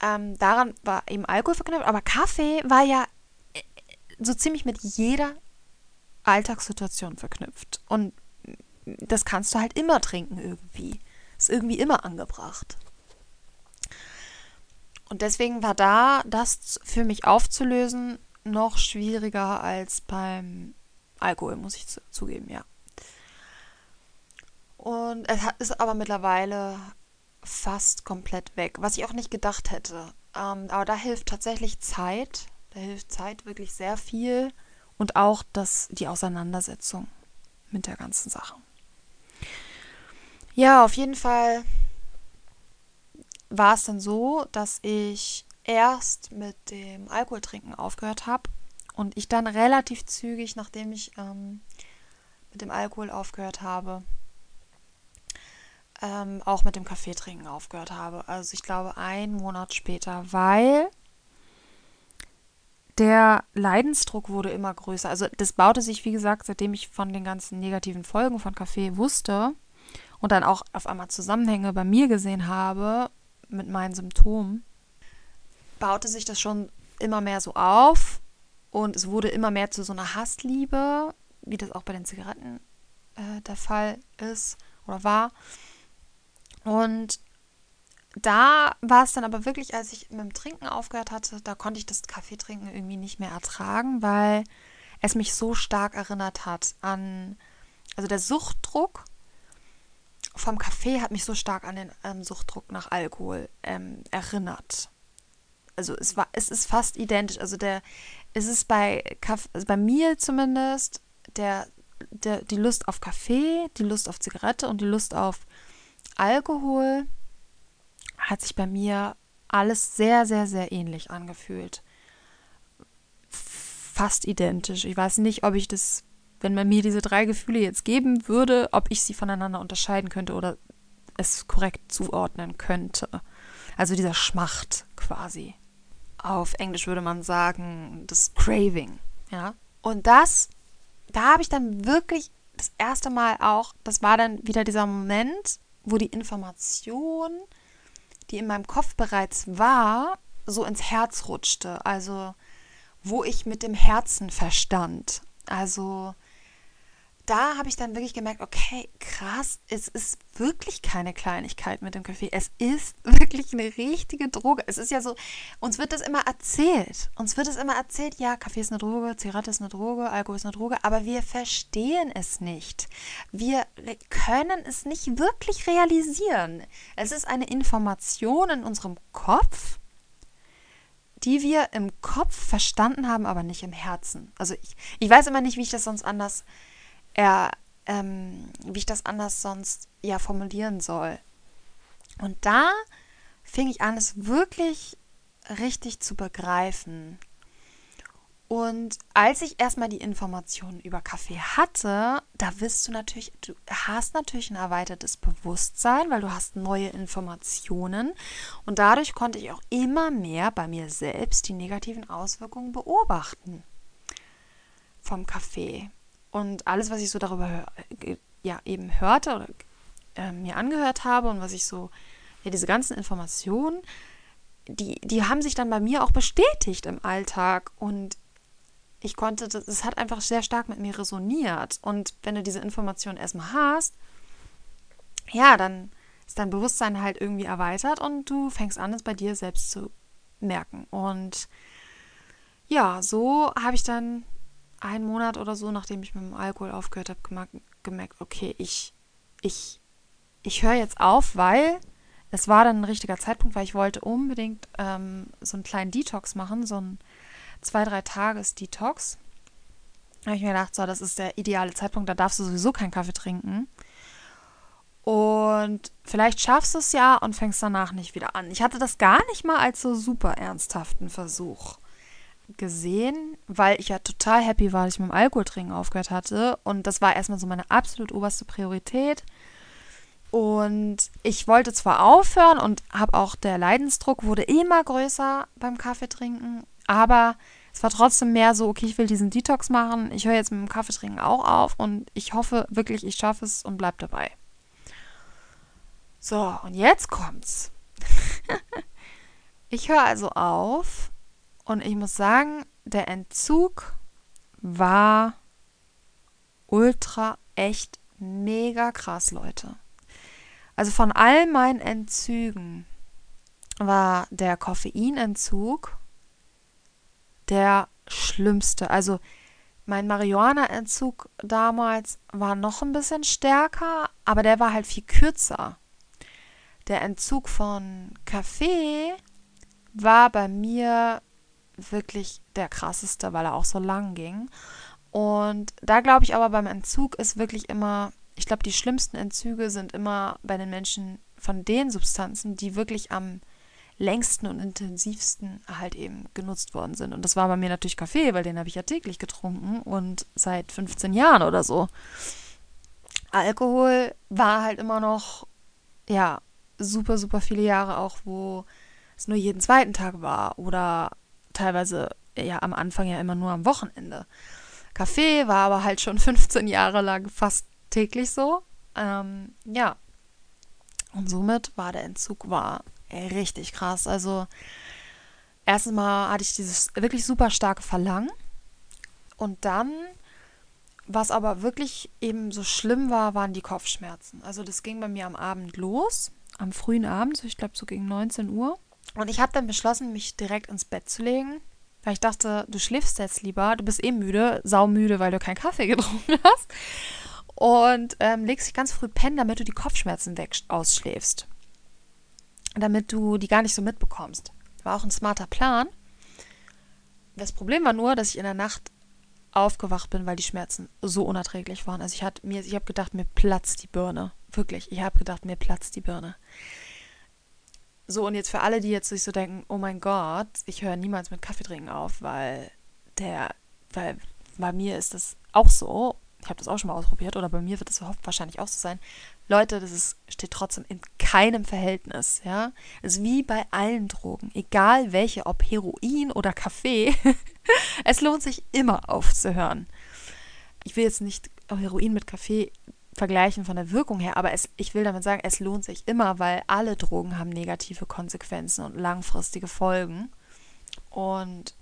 Speaker 1: Ähm, daran war eben Alkohol verknüpft, aber Kaffee war ja so ziemlich mit jeder Alltagssituation verknüpft. Und das kannst du halt immer trinken irgendwie. Ist irgendwie immer angebracht. Und deswegen war da das für mich aufzulösen noch schwieriger als beim Alkohol, muss ich zugeben, ja. Und es ist aber mittlerweile fast komplett weg, was ich auch nicht gedacht hätte. Ähm, aber da hilft tatsächlich Zeit. Da hilft Zeit wirklich sehr viel und auch das, die Auseinandersetzung mit der ganzen Sache. Ja, auf jeden Fall war es dann so, dass ich erst mit dem Alkoholtrinken aufgehört habe und ich dann relativ zügig, nachdem ich ähm, mit dem Alkohol aufgehört habe, ähm, auch mit dem Kaffeetrinken aufgehört habe. Also ich glaube einen Monat später, weil der Leidensdruck wurde immer größer. Also das baute sich, wie gesagt, seitdem ich von den ganzen negativen Folgen von Kaffee wusste und dann auch auf einmal Zusammenhänge bei mir gesehen habe mit meinen Symptomen, baute sich das schon immer mehr so auf und es wurde immer mehr zu so einer Hassliebe, wie das auch bei den Zigaretten äh, der Fall ist oder war. Und da war es dann aber wirklich, als ich mit dem Trinken aufgehört hatte, da konnte ich das Kaffeetrinken irgendwie nicht mehr ertragen, weil es mich so stark erinnert hat an, also der Suchtdruck vom Kaffee hat mich so stark an den ähm, Suchtdruck nach Alkohol ähm, erinnert. Also es war, es ist fast identisch. Also der, es ist bei Kaff, also bei mir zumindest der, der, die Lust auf Kaffee, die Lust auf Zigarette und die Lust auf Alkohol hat sich bei mir alles sehr, sehr, sehr ähnlich angefühlt. Fast identisch. Ich weiß nicht, ob ich das, wenn man mir diese drei Gefühle jetzt geben würde, ob ich sie voneinander unterscheiden könnte oder es korrekt zuordnen könnte. Also dieser Schmacht quasi. Auf Englisch würde man sagen, das Craving. Ja. Und das, da habe ich dann wirklich das erste Mal auch, das war dann wieder dieser Moment, wo die Information die in meinem Kopf bereits war, so ins Herz rutschte. Also wo ich mit dem Herzen verstand. Also da habe ich dann wirklich gemerkt, okay, krass, es ist wirklich keine Kleinigkeit mit dem Kaffee. Es ist wirklich eine richtige Droge. Es ist ja so, uns wird das immer erzählt. Uns wird es immer erzählt, ja, Kaffee ist eine Droge, Zigarette ist eine Droge, Alkohol ist eine Droge, aber wir verstehen es nicht. Wir können es nicht wirklich realisieren. Es ist eine Information in unserem Kopf, die wir im Kopf verstanden haben, aber nicht im Herzen. Also ich, ich weiß immer nicht, wie ich das sonst anders er, ähm, wie ich das anders sonst ja formulieren soll. Und da fing ich an, es wirklich richtig zu begreifen. Und als ich erstmal die Informationen über Kaffee hatte, da wirst du natürlich, du hast natürlich ein erweitertes Bewusstsein, weil du hast neue Informationen. Und dadurch konnte ich auch immer mehr bei mir selbst die negativen Auswirkungen beobachten vom Kaffee. Und alles, was ich so darüber äh, ja, eben hörte oder äh, mir angehört habe und was ich so, ja, diese ganzen Informationen, die, die haben sich dann bei mir auch bestätigt im Alltag und ich konnte, das, es hat einfach sehr stark mit mir resoniert. Und wenn du diese Information erstmal hast, ja, dann ist dein Bewusstsein halt irgendwie erweitert und du fängst an, es bei dir selbst zu merken. Und ja, so habe ich dann einen Monat oder so, nachdem ich mit dem Alkohol aufgehört habe, gemerkt, okay, ich, ich, ich höre jetzt auf, weil es war dann ein richtiger Zeitpunkt, weil ich wollte unbedingt ähm, so einen kleinen Detox machen, so ein zwei, drei Tages Detox. Da habe ich mir gedacht, so, das ist der ideale Zeitpunkt, da darfst du sowieso keinen Kaffee trinken. Und vielleicht schaffst du es ja und fängst danach nicht wieder an. Ich hatte das gar nicht mal als so super ernsthaften Versuch gesehen, weil ich ja total happy war, dass ich mit dem Alkoholtrinken aufgehört hatte. Und das war erstmal so meine absolut oberste Priorität. Und ich wollte zwar aufhören und habe auch der Leidensdruck wurde immer größer beim Kaffeetrinken, aber es war trotzdem mehr so, okay, ich will diesen Detox machen, ich höre jetzt mit dem Kaffeetrinken auch auf und ich hoffe wirklich, ich schaffe es und bleib dabei. So, und jetzt kommt's. ich höre also auf und ich muss sagen, der Entzug war ultra echt mega krass, Leute. Also von all meinen Entzügen war der Koffeinentzug der schlimmste. Also mein Marihuana-Entzug damals war noch ein bisschen stärker, aber der war halt viel kürzer. Der Entzug von Kaffee war bei mir wirklich der krasseste, weil er auch so lang ging. Und da glaube ich aber beim Entzug ist wirklich immer, ich glaube, die schlimmsten Entzüge sind immer bei den Menschen von den Substanzen, die wirklich am längsten und intensivsten halt eben genutzt worden sind. Und das war bei mir natürlich Kaffee, weil den habe ich ja täglich getrunken und seit 15 Jahren oder so. Alkohol war halt immer noch, ja, super, super viele Jahre auch, wo es nur jeden zweiten Tag war oder teilweise ja am Anfang ja immer nur am Wochenende. Kaffee war aber halt schon 15 Jahre lang fast täglich so. Ähm, ja. Und somit war der Entzug war richtig krass. Also erstens mal hatte ich dieses wirklich super starke Verlangen. Und dann, was aber wirklich eben so schlimm war, waren die Kopfschmerzen. Also das ging bei mir am Abend los, am frühen Abend, ich glaube so gegen 19 Uhr. Und ich habe dann beschlossen, mich direkt ins Bett zu legen, weil ich dachte, du schläfst jetzt lieber, du bist eh müde, saumüde, weil du keinen Kaffee getrunken hast. Und ähm, legst dich ganz früh pennen, damit du die Kopfschmerzen weg ausschläfst damit du die gar nicht so mitbekommst. War auch ein smarter Plan. Das Problem war nur, dass ich in der Nacht aufgewacht bin, weil die Schmerzen so unerträglich waren. Also ich ich habe gedacht, mir platzt die Birne. Wirklich, ich habe gedacht, mir platzt die Birne. So, und jetzt für alle, die jetzt sich so denken, oh mein Gott, ich höre niemals mit Kaffee trinken auf, weil der, weil bei mir ist das auch so. Ich habe das auch schon mal ausprobiert oder bei mir wird es wahrscheinlich auch so sein. Leute, das ist, steht trotzdem in keinem Verhältnis, ja. Es ist wie bei allen Drogen, egal welche, ob Heroin oder Kaffee, es lohnt sich immer aufzuhören. Ich will jetzt nicht Heroin mit Kaffee vergleichen von der Wirkung her, aber es, ich will damit sagen, es lohnt sich immer, weil alle Drogen haben negative Konsequenzen und langfristige Folgen. Und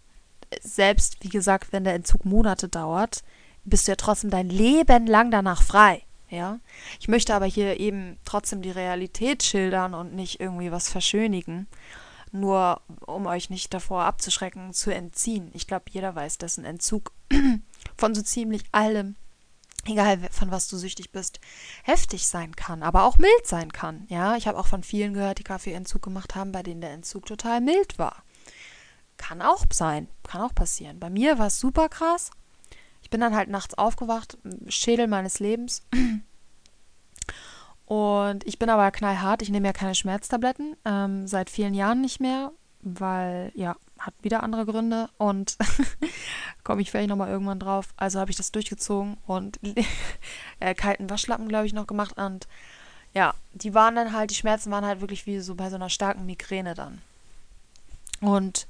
Speaker 1: selbst, wie gesagt, wenn der Entzug Monate dauert, bist du ja trotzdem dein Leben lang danach frei. Ja, ich möchte aber hier eben trotzdem die Realität schildern und nicht irgendwie was verschönigen, nur um euch nicht davor abzuschrecken, zu entziehen. Ich glaube, jeder weiß, dass ein Entzug von so ziemlich allem, egal von was du süchtig bist, heftig sein kann, aber auch mild sein kann. Ja, ich habe auch von vielen gehört, die Kaffeeentzug gemacht haben, bei denen der Entzug total mild war. Kann auch sein, kann auch passieren. Bei mir war es super krass. Ich bin dann halt nachts aufgewacht, Schädel meines Lebens. Und ich bin aber knallhart, ich nehme ja keine Schmerztabletten, ähm, seit vielen Jahren nicht mehr, weil, ja, hat wieder andere Gründe und komme ich vielleicht nochmal irgendwann drauf. Also habe ich das durchgezogen und äh, kalten Waschlappen, glaube ich, noch gemacht und ja, die waren dann halt, die Schmerzen waren halt wirklich wie so bei so einer starken Migräne dann. Und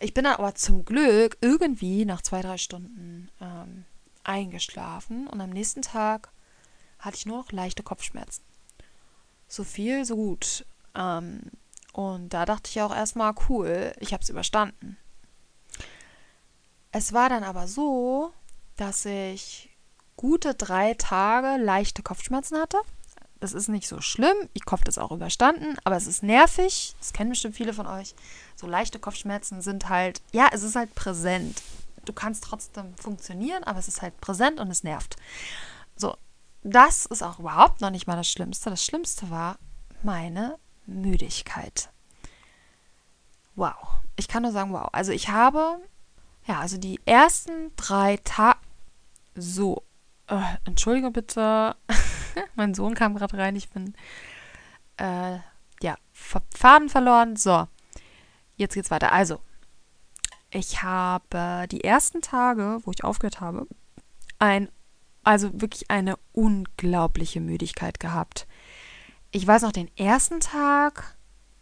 Speaker 1: ich bin dann aber zum Glück irgendwie nach zwei, drei Stunden ähm, eingeschlafen und am nächsten Tag hatte ich nur noch leichte Kopfschmerzen. So viel, so gut. Ähm, und da dachte ich auch erstmal, cool, ich habe es überstanden. Es war dann aber so, dass ich gute drei Tage leichte Kopfschmerzen hatte. Das ist nicht so schlimm. Ich hoffe, das auch überstanden, aber es ist nervig. Das kennen bestimmt viele von euch. So leichte Kopfschmerzen sind halt, ja, es ist halt präsent. Du kannst trotzdem funktionieren, aber es ist halt präsent und es nervt. So, das ist auch überhaupt noch nicht mal das Schlimmste. Das Schlimmste war meine Müdigkeit. Wow. Ich kann nur sagen, wow. Also ich habe, ja, also die ersten drei Tage, so, äh, entschuldige bitte, mein Sohn kam gerade rein, ich bin, äh, ja, Faden verloren. So, jetzt geht's weiter. Also, ich habe die ersten Tage, wo ich aufgehört habe, ein also wirklich eine unglaubliche Müdigkeit gehabt. Ich weiß noch, den ersten Tag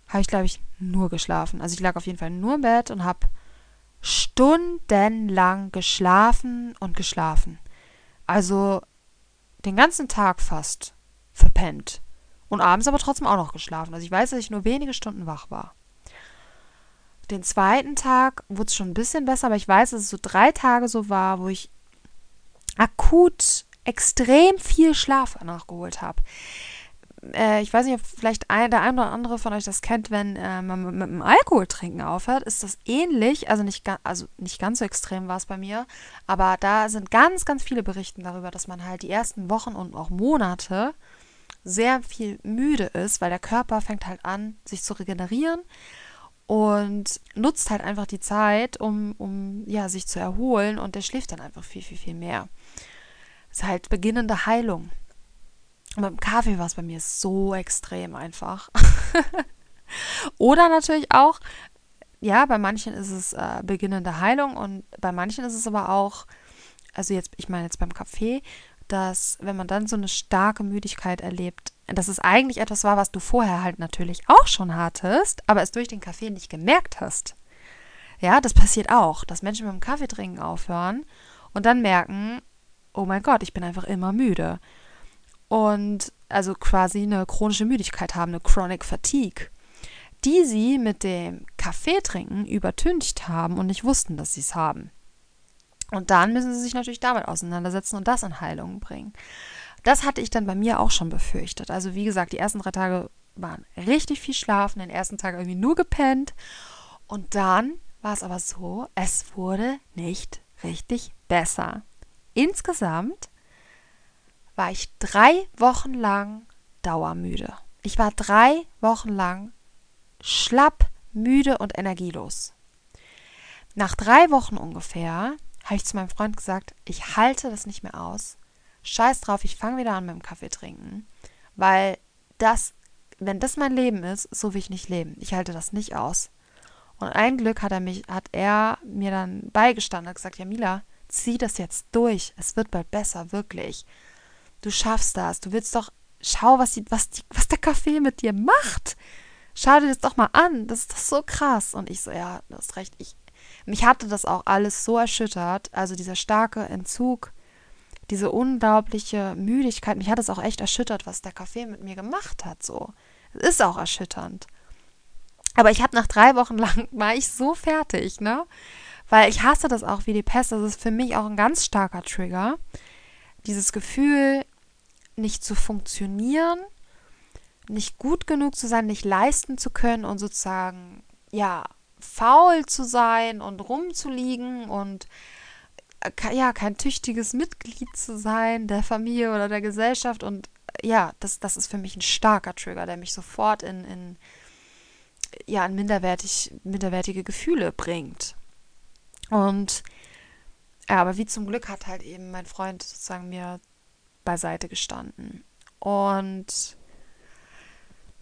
Speaker 1: habe ich, glaube ich, nur geschlafen. Also ich lag auf jeden Fall nur im Bett und habe stundenlang geschlafen und geschlafen. Also den ganzen Tag fast verpennt. Und abends aber trotzdem auch noch geschlafen. Also ich weiß, dass ich nur wenige Stunden wach war. den zweiten Tag wurde es schon ein bisschen besser, aber ich weiß, dass es so drei Tage so war, wo ich akut extrem viel Schlaf nachgeholt habe. Äh, ich weiß nicht, ob vielleicht ein, der ein oder andere von euch das kennt, wenn äh, man mit, mit dem Alkoholtrinken aufhört, ist das ähnlich. Also nicht, also nicht ganz so extrem war es bei mir, aber da sind ganz, ganz viele Berichten darüber, dass man halt die ersten Wochen und auch Monate sehr viel müde ist, weil der Körper fängt halt an, sich zu regenerieren und nutzt halt einfach die Zeit, um, um ja, sich zu erholen und der schläft dann einfach viel, viel, viel mehr. Das ist halt beginnende Heilung. Und beim Kaffee war es bei mir so extrem einfach. Oder natürlich auch, ja, bei manchen ist es äh, beginnende Heilung und bei manchen ist es aber auch, also jetzt, ich meine jetzt beim Kaffee, dass wenn man dann so eine starke Müdigkeit erlebt, dass es eigentlich etwas war, was du vorher halt natürlich auch schon hattest, aber es durch den Kaffee nicht gemerkt hast. Ja, das passiert auch, dass Menschen dem Kaffee trinken aufhören und dann merken, oh mein Gott, ich bin einfach immer müde. Und also quasi eine chronische Müdigkeit haben, eine Chronic Fatigue, die sie mit dem Kaffeetrinken übertüncht haben und nicht wussten, dass sie es haben. Und dann müssen sie sich natürlich damit auseinandersetzen und das in Heilung bringen. Das hatte ich dann bei mir auch schon befürchtet. Also wie gesagt, die ersten drei Tage waren richtig viel schlafen, den ersten Tag irgendwie nur gepennt. Und dann war es aber so, es wurde nicht richtig besser. Insgesamt war ich drei Wochen lang dauermüde. Ich war drei Wochen lang schlapp, müde und energielos. Nach drei Wochen ungefähr habe ich zu meinem Freund gesagt, ich halte das nicht mehr aus. Scheiß drauf, ich fange wieder an mit dem Kaffee trinken, weil das, wenn das mein Leben ist, so will ich nicht leben. Ich halte das nicht aus. Und ein Glück hat er mich, hat er mir dann beigestanden und gesagt, ja Mila, zieh das jetzt durch. Es wird bald besser, wirklich. Du schaffst das. Du willst doch, schau, was, die, was, die, was der Kaffee mit dir macht. Schau dir das doch mal an. Das ist doch so krass. Und ich so, ja, du hast recht. Ich, mich hatte das auch alles so erschüttert. Also dieser starke Entzug, diese unglaubliche Müdigkeit. Mich hat es auch echt erschüttert, was der Kaffee mit mir gemacht hat. So, es ist auch erschütternd. Aber ich habe nach drei Wochen lang war ich so fertig, ne? Weil ich hasse das auch wie die Pest. Das ist für mich auch ein ganz starker Trigger. Dieses Gefühl, nicht zu funktionieren, nicht gut genug zu sein, nicht leisten zu können und sozusagen, ja, faul zu sein und rumzuliegen und äh, ja, kein tüchtiges Mitglied zu sein der Familie oder der Gesellschaft. Und ja, das, das ist für mich ein starker Trigger, der mich sofort in, in ja, in minderwertig, minderwertige Gefühle bringt. Und ja, aber wie zum Glück hat halt eben mein Freund sozusagen mir beiseite gestanden. Und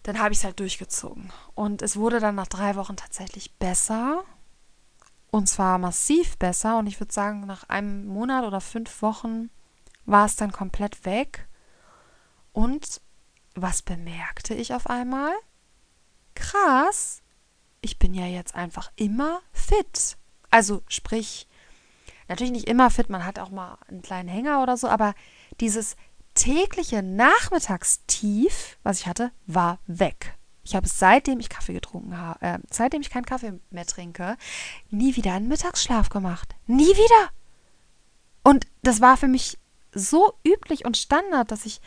Speaker 1: dann habe ich es halt durchgezogen. Und es wurde dann nach drei Wochen tatsächlich besser. Und zwar massiv besser. Und ich würde sagen, nach einem Monat oder fünf Wochen war es dann komplett weg. Und was bemerkte ich auf einmal? Krass, ich bin ja jetzt einfach immer fit. Also sprich, natürlich nicht immer fit, man hat auch mal einen kleinen Hänger oder so, aber dieses tägliche Nachmittagstief, was ich hatte, war weg. Ich habe seitdem ich Kaffee getrunken habe, äh, seitdem ich keinen Kaffee mehr trinke, nie wieder einen Mittagsschlaf gemacht. Nie wieder. Und das war für mich so üblich und Standard, dass ich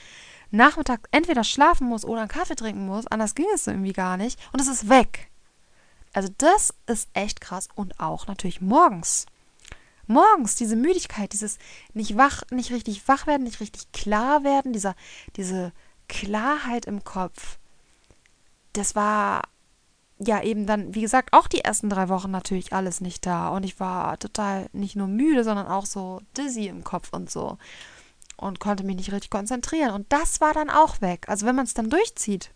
Speaker 1: nachmittags entweder schlafen muss oder einen Kaffee trinken muss. Anders ging es irgendwie gar nicht. Und es ist weg. Also das ist echt krass. Und auch natürlich morgens morgens diese Müdigkeit, dieses nicht wach, nicht richtig wach werden, nicht richtig klar werden, dieser, diese Klarheit im Kopf, das war ja eben dann, wie gesagt, auch die ersten drei Wochen natürlich alles nicht da. Und ich war total nicht nur müde, sondern auch so dizzy im Kopf und so. Und konnte mich nicht richtig konzentrieren. Und das war dann auch weg. Also wenn man es dann durchzieht,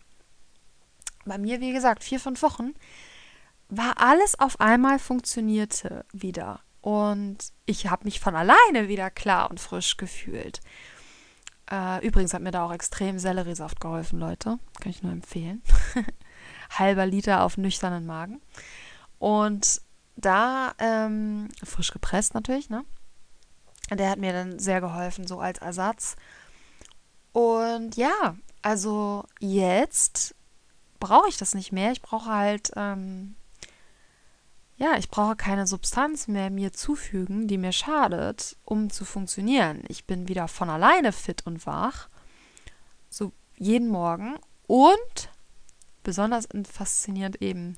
Speaker 1: bei mir, wie gesagt, vier, fünf Wochen, war alles auf einmal funktionierte wieder. Und ich habe mich von alleine wieder klar und frisch gefühlt. Äh, übrigens hat mir da auch extrem Selleriesaft geholfen, Leute. Kann ich nur empfehlen. Halber Liter auf nüchternen Magen. Und da, ähm, frisch gepresst natürlich, ne? Der hat mir dann sehr geholfen, so als Ersatz. Und ja, also jetzt brauche ich das nicht mehr. Ich brauche halt ähm, ja, ich brauche keine Substanz mehr mir zufügen, die mir schadet, um zu funktionieren. Ich bin wieder von alleine fit und wach, so jeden Morgen und besonders faszinierend eben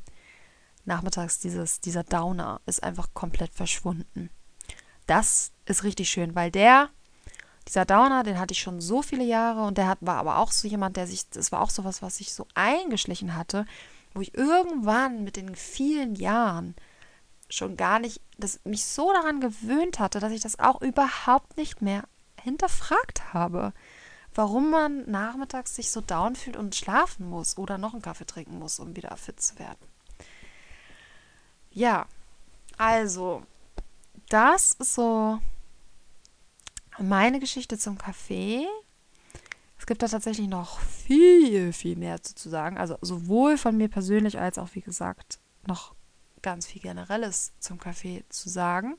Speaker 1: nachmittags dieses, dieser Downer ist einfach komplett verschwunden. Das ist richtig schön, weil der, dieser Downer, den hatte ich schon so viele Jahre und der hat, war aber auch so jemand, der sich, das war auch sowas, was sich so eingeschlichen hatte, wo ich irgendwann mit den vielen Jahren schon gar nicht, das mich so daran gewöhnt hatte, dass ich das auch überhaupt nicht mehr hinterfragt habe, warum man nachmittags sich so down fühlt und schlafen muss oder noch einen Kaffee trinken muss, um wieder fit zu werden. Ja, also, das ist so meine Geschichte zum Kaffee. Es gibt da tatsächlich noch viel, viel mehr zu sagen. Also sowohl von mir persönlich als auch, wie gesagt, noch ganz viel Generelles zum Kaffee zu sagen.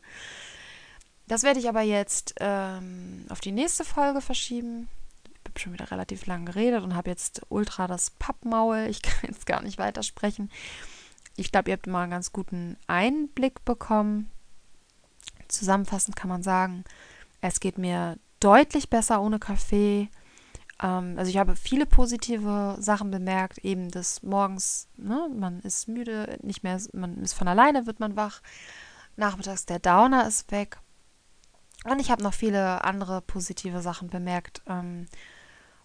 Speaker 1: Das werde ich aber jetzt ähm, auf die nächste Folge verschieben. Ich habe schon wieder relativ lang geredet und habe jetzt ultra das Pappmaul. Ich kann jetzt gar nicht weitersprechen. Ich glaube, ihr habt mal einen ganz guten Einblick bekommen. Zusammenfassend kann man sagen, es geht mir deutlich besser ohne Kaffee. Ähm, also ich habe viele positive Sachen bemerkt, eben des Morgens, ne, man ist müde, nicht mehr, man ist von alleine, wird man wach. Nachmittags der Downer ist weg. Und ich habe noch viele andere positive Sachen bemerkt. Ähm,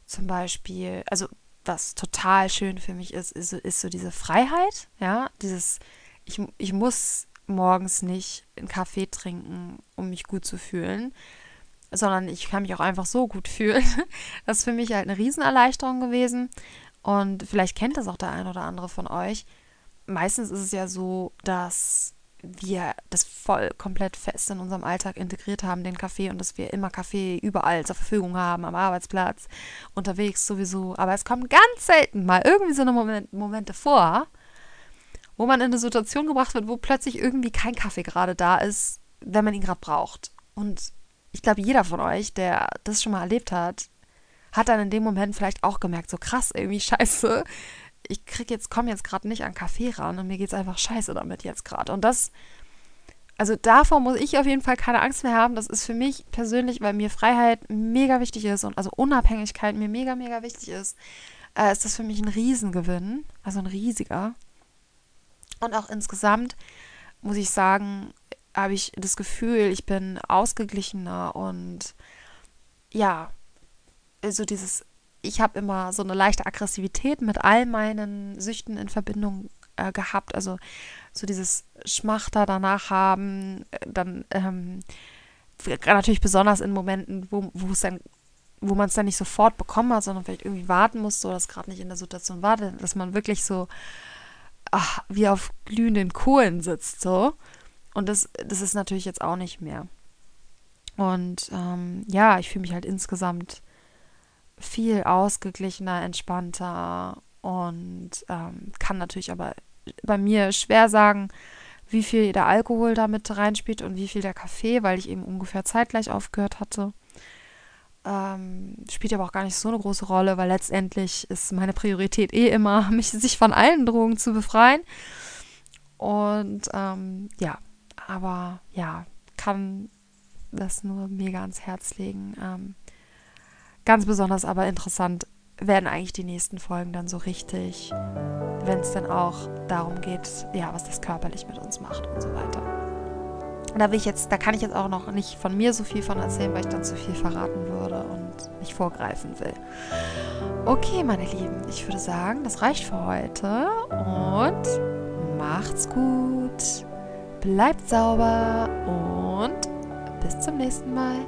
Speaker 1: zum Beispiel, also was total schön für mich ist, ist, ist so diese Freiheit, ja, dieses, ich, ich muss morgens nicht einen Kaffee trinken, um mich gut zu fühlen, sondern ich kann mich auch einfach so gut fühlen. Das ist für mich halt eine Riesenerleichterung gewesen. Und vielleicht kennt das auch der ein oder andere von euch. Meistens ist es ja so, dass wir das voll komplett fest in unserem Alltag integriert haben, den Kaffee, und dass wir immer Kaffee überall zur Verfügung haben, am Arbeitsplatz, unterwegs sowieso. Aber es kommen ganz selten mal irgendwie so eine Moment, Momente vor, wo man in eine Situation gebracht wird, wo plötzlich irgendwie kein Kaffee gerade da ist, wenn man ihn gerade braucht. Und ich glaube, jeder von euch, der das schon mal erlebt hat, hat dann in dem Moment vielleicht auch gemerkt, so krass, irgendwie scheiße. Ich krieg jetzt, komme jetzt gerade nicht an Kaffee ran und mir geht es einfach scheiße damit jetzt gerade. Und das, also davor muss ich auf jeden Fall keine Angst mehr haben. Das ist für mich persönlich, weil mir Freiheit mega wichtig ist und also Unabhängigkeit mir mega, mega wichtig ist, äh, ist das für mich ein Riesengewinn. Also ein riesiger. Und auch insgesamt muss ich sagen, habe ich das Gefühl, ich bin ausgeglichener und ja, also dieses, ich habe immer so eine leichte Aggressivität mit all meinen Süchten in Verbindung äh, gehabt. Also so dieses Schmachter danach haben, äh, dann ähm, natürlich besonders in Momenten, wo, es dann wo man es dann nicht sofort bekommen hat, sondern vielleicht irgendwie warten musste oder es gerade nicht in der Situation war, dass man wirklich so ach, wie auf glühenden Kohlen sitzt, so. Und das, das ist natürlich jetzt auch nicht mehr. Und ähm, ja, ich fühle mich halt insgesamt viel ausgeglichener, entspannter und ähm, kann natürlich aber bei mir schwer sagen, wie viel der Alkohol damit reinspielt und wie viel der Kaffee, weil ich eben ungefähr zeitgleich aufgehört hatte. Ähm, spielt aber auch gar nicht so eine große Rolle, weil letztendlich ist meine Priorität eh immer, mich sich von allen Drogen zu befreien. Und ähm, ja, aber ja, kann das nur mega ans Herz legen. Ähm, ganz besonders aber interessant werden eigentlich die nächsten Folgen dann so richtig, wenn es dann auch darum geht, ja, was das körperlich mit uns macht und so weiter. Da will ich jetzt, da kann ich jetzt auch noch nicht von mir so viel von erzählen, weil ich dann zu viel verraten würde und nicht vorgreifen will. Okay, meine Lieben, ich würde sagen, das reicht für heute und macht's gut bleibt sauber und bis zum nächsten Mal.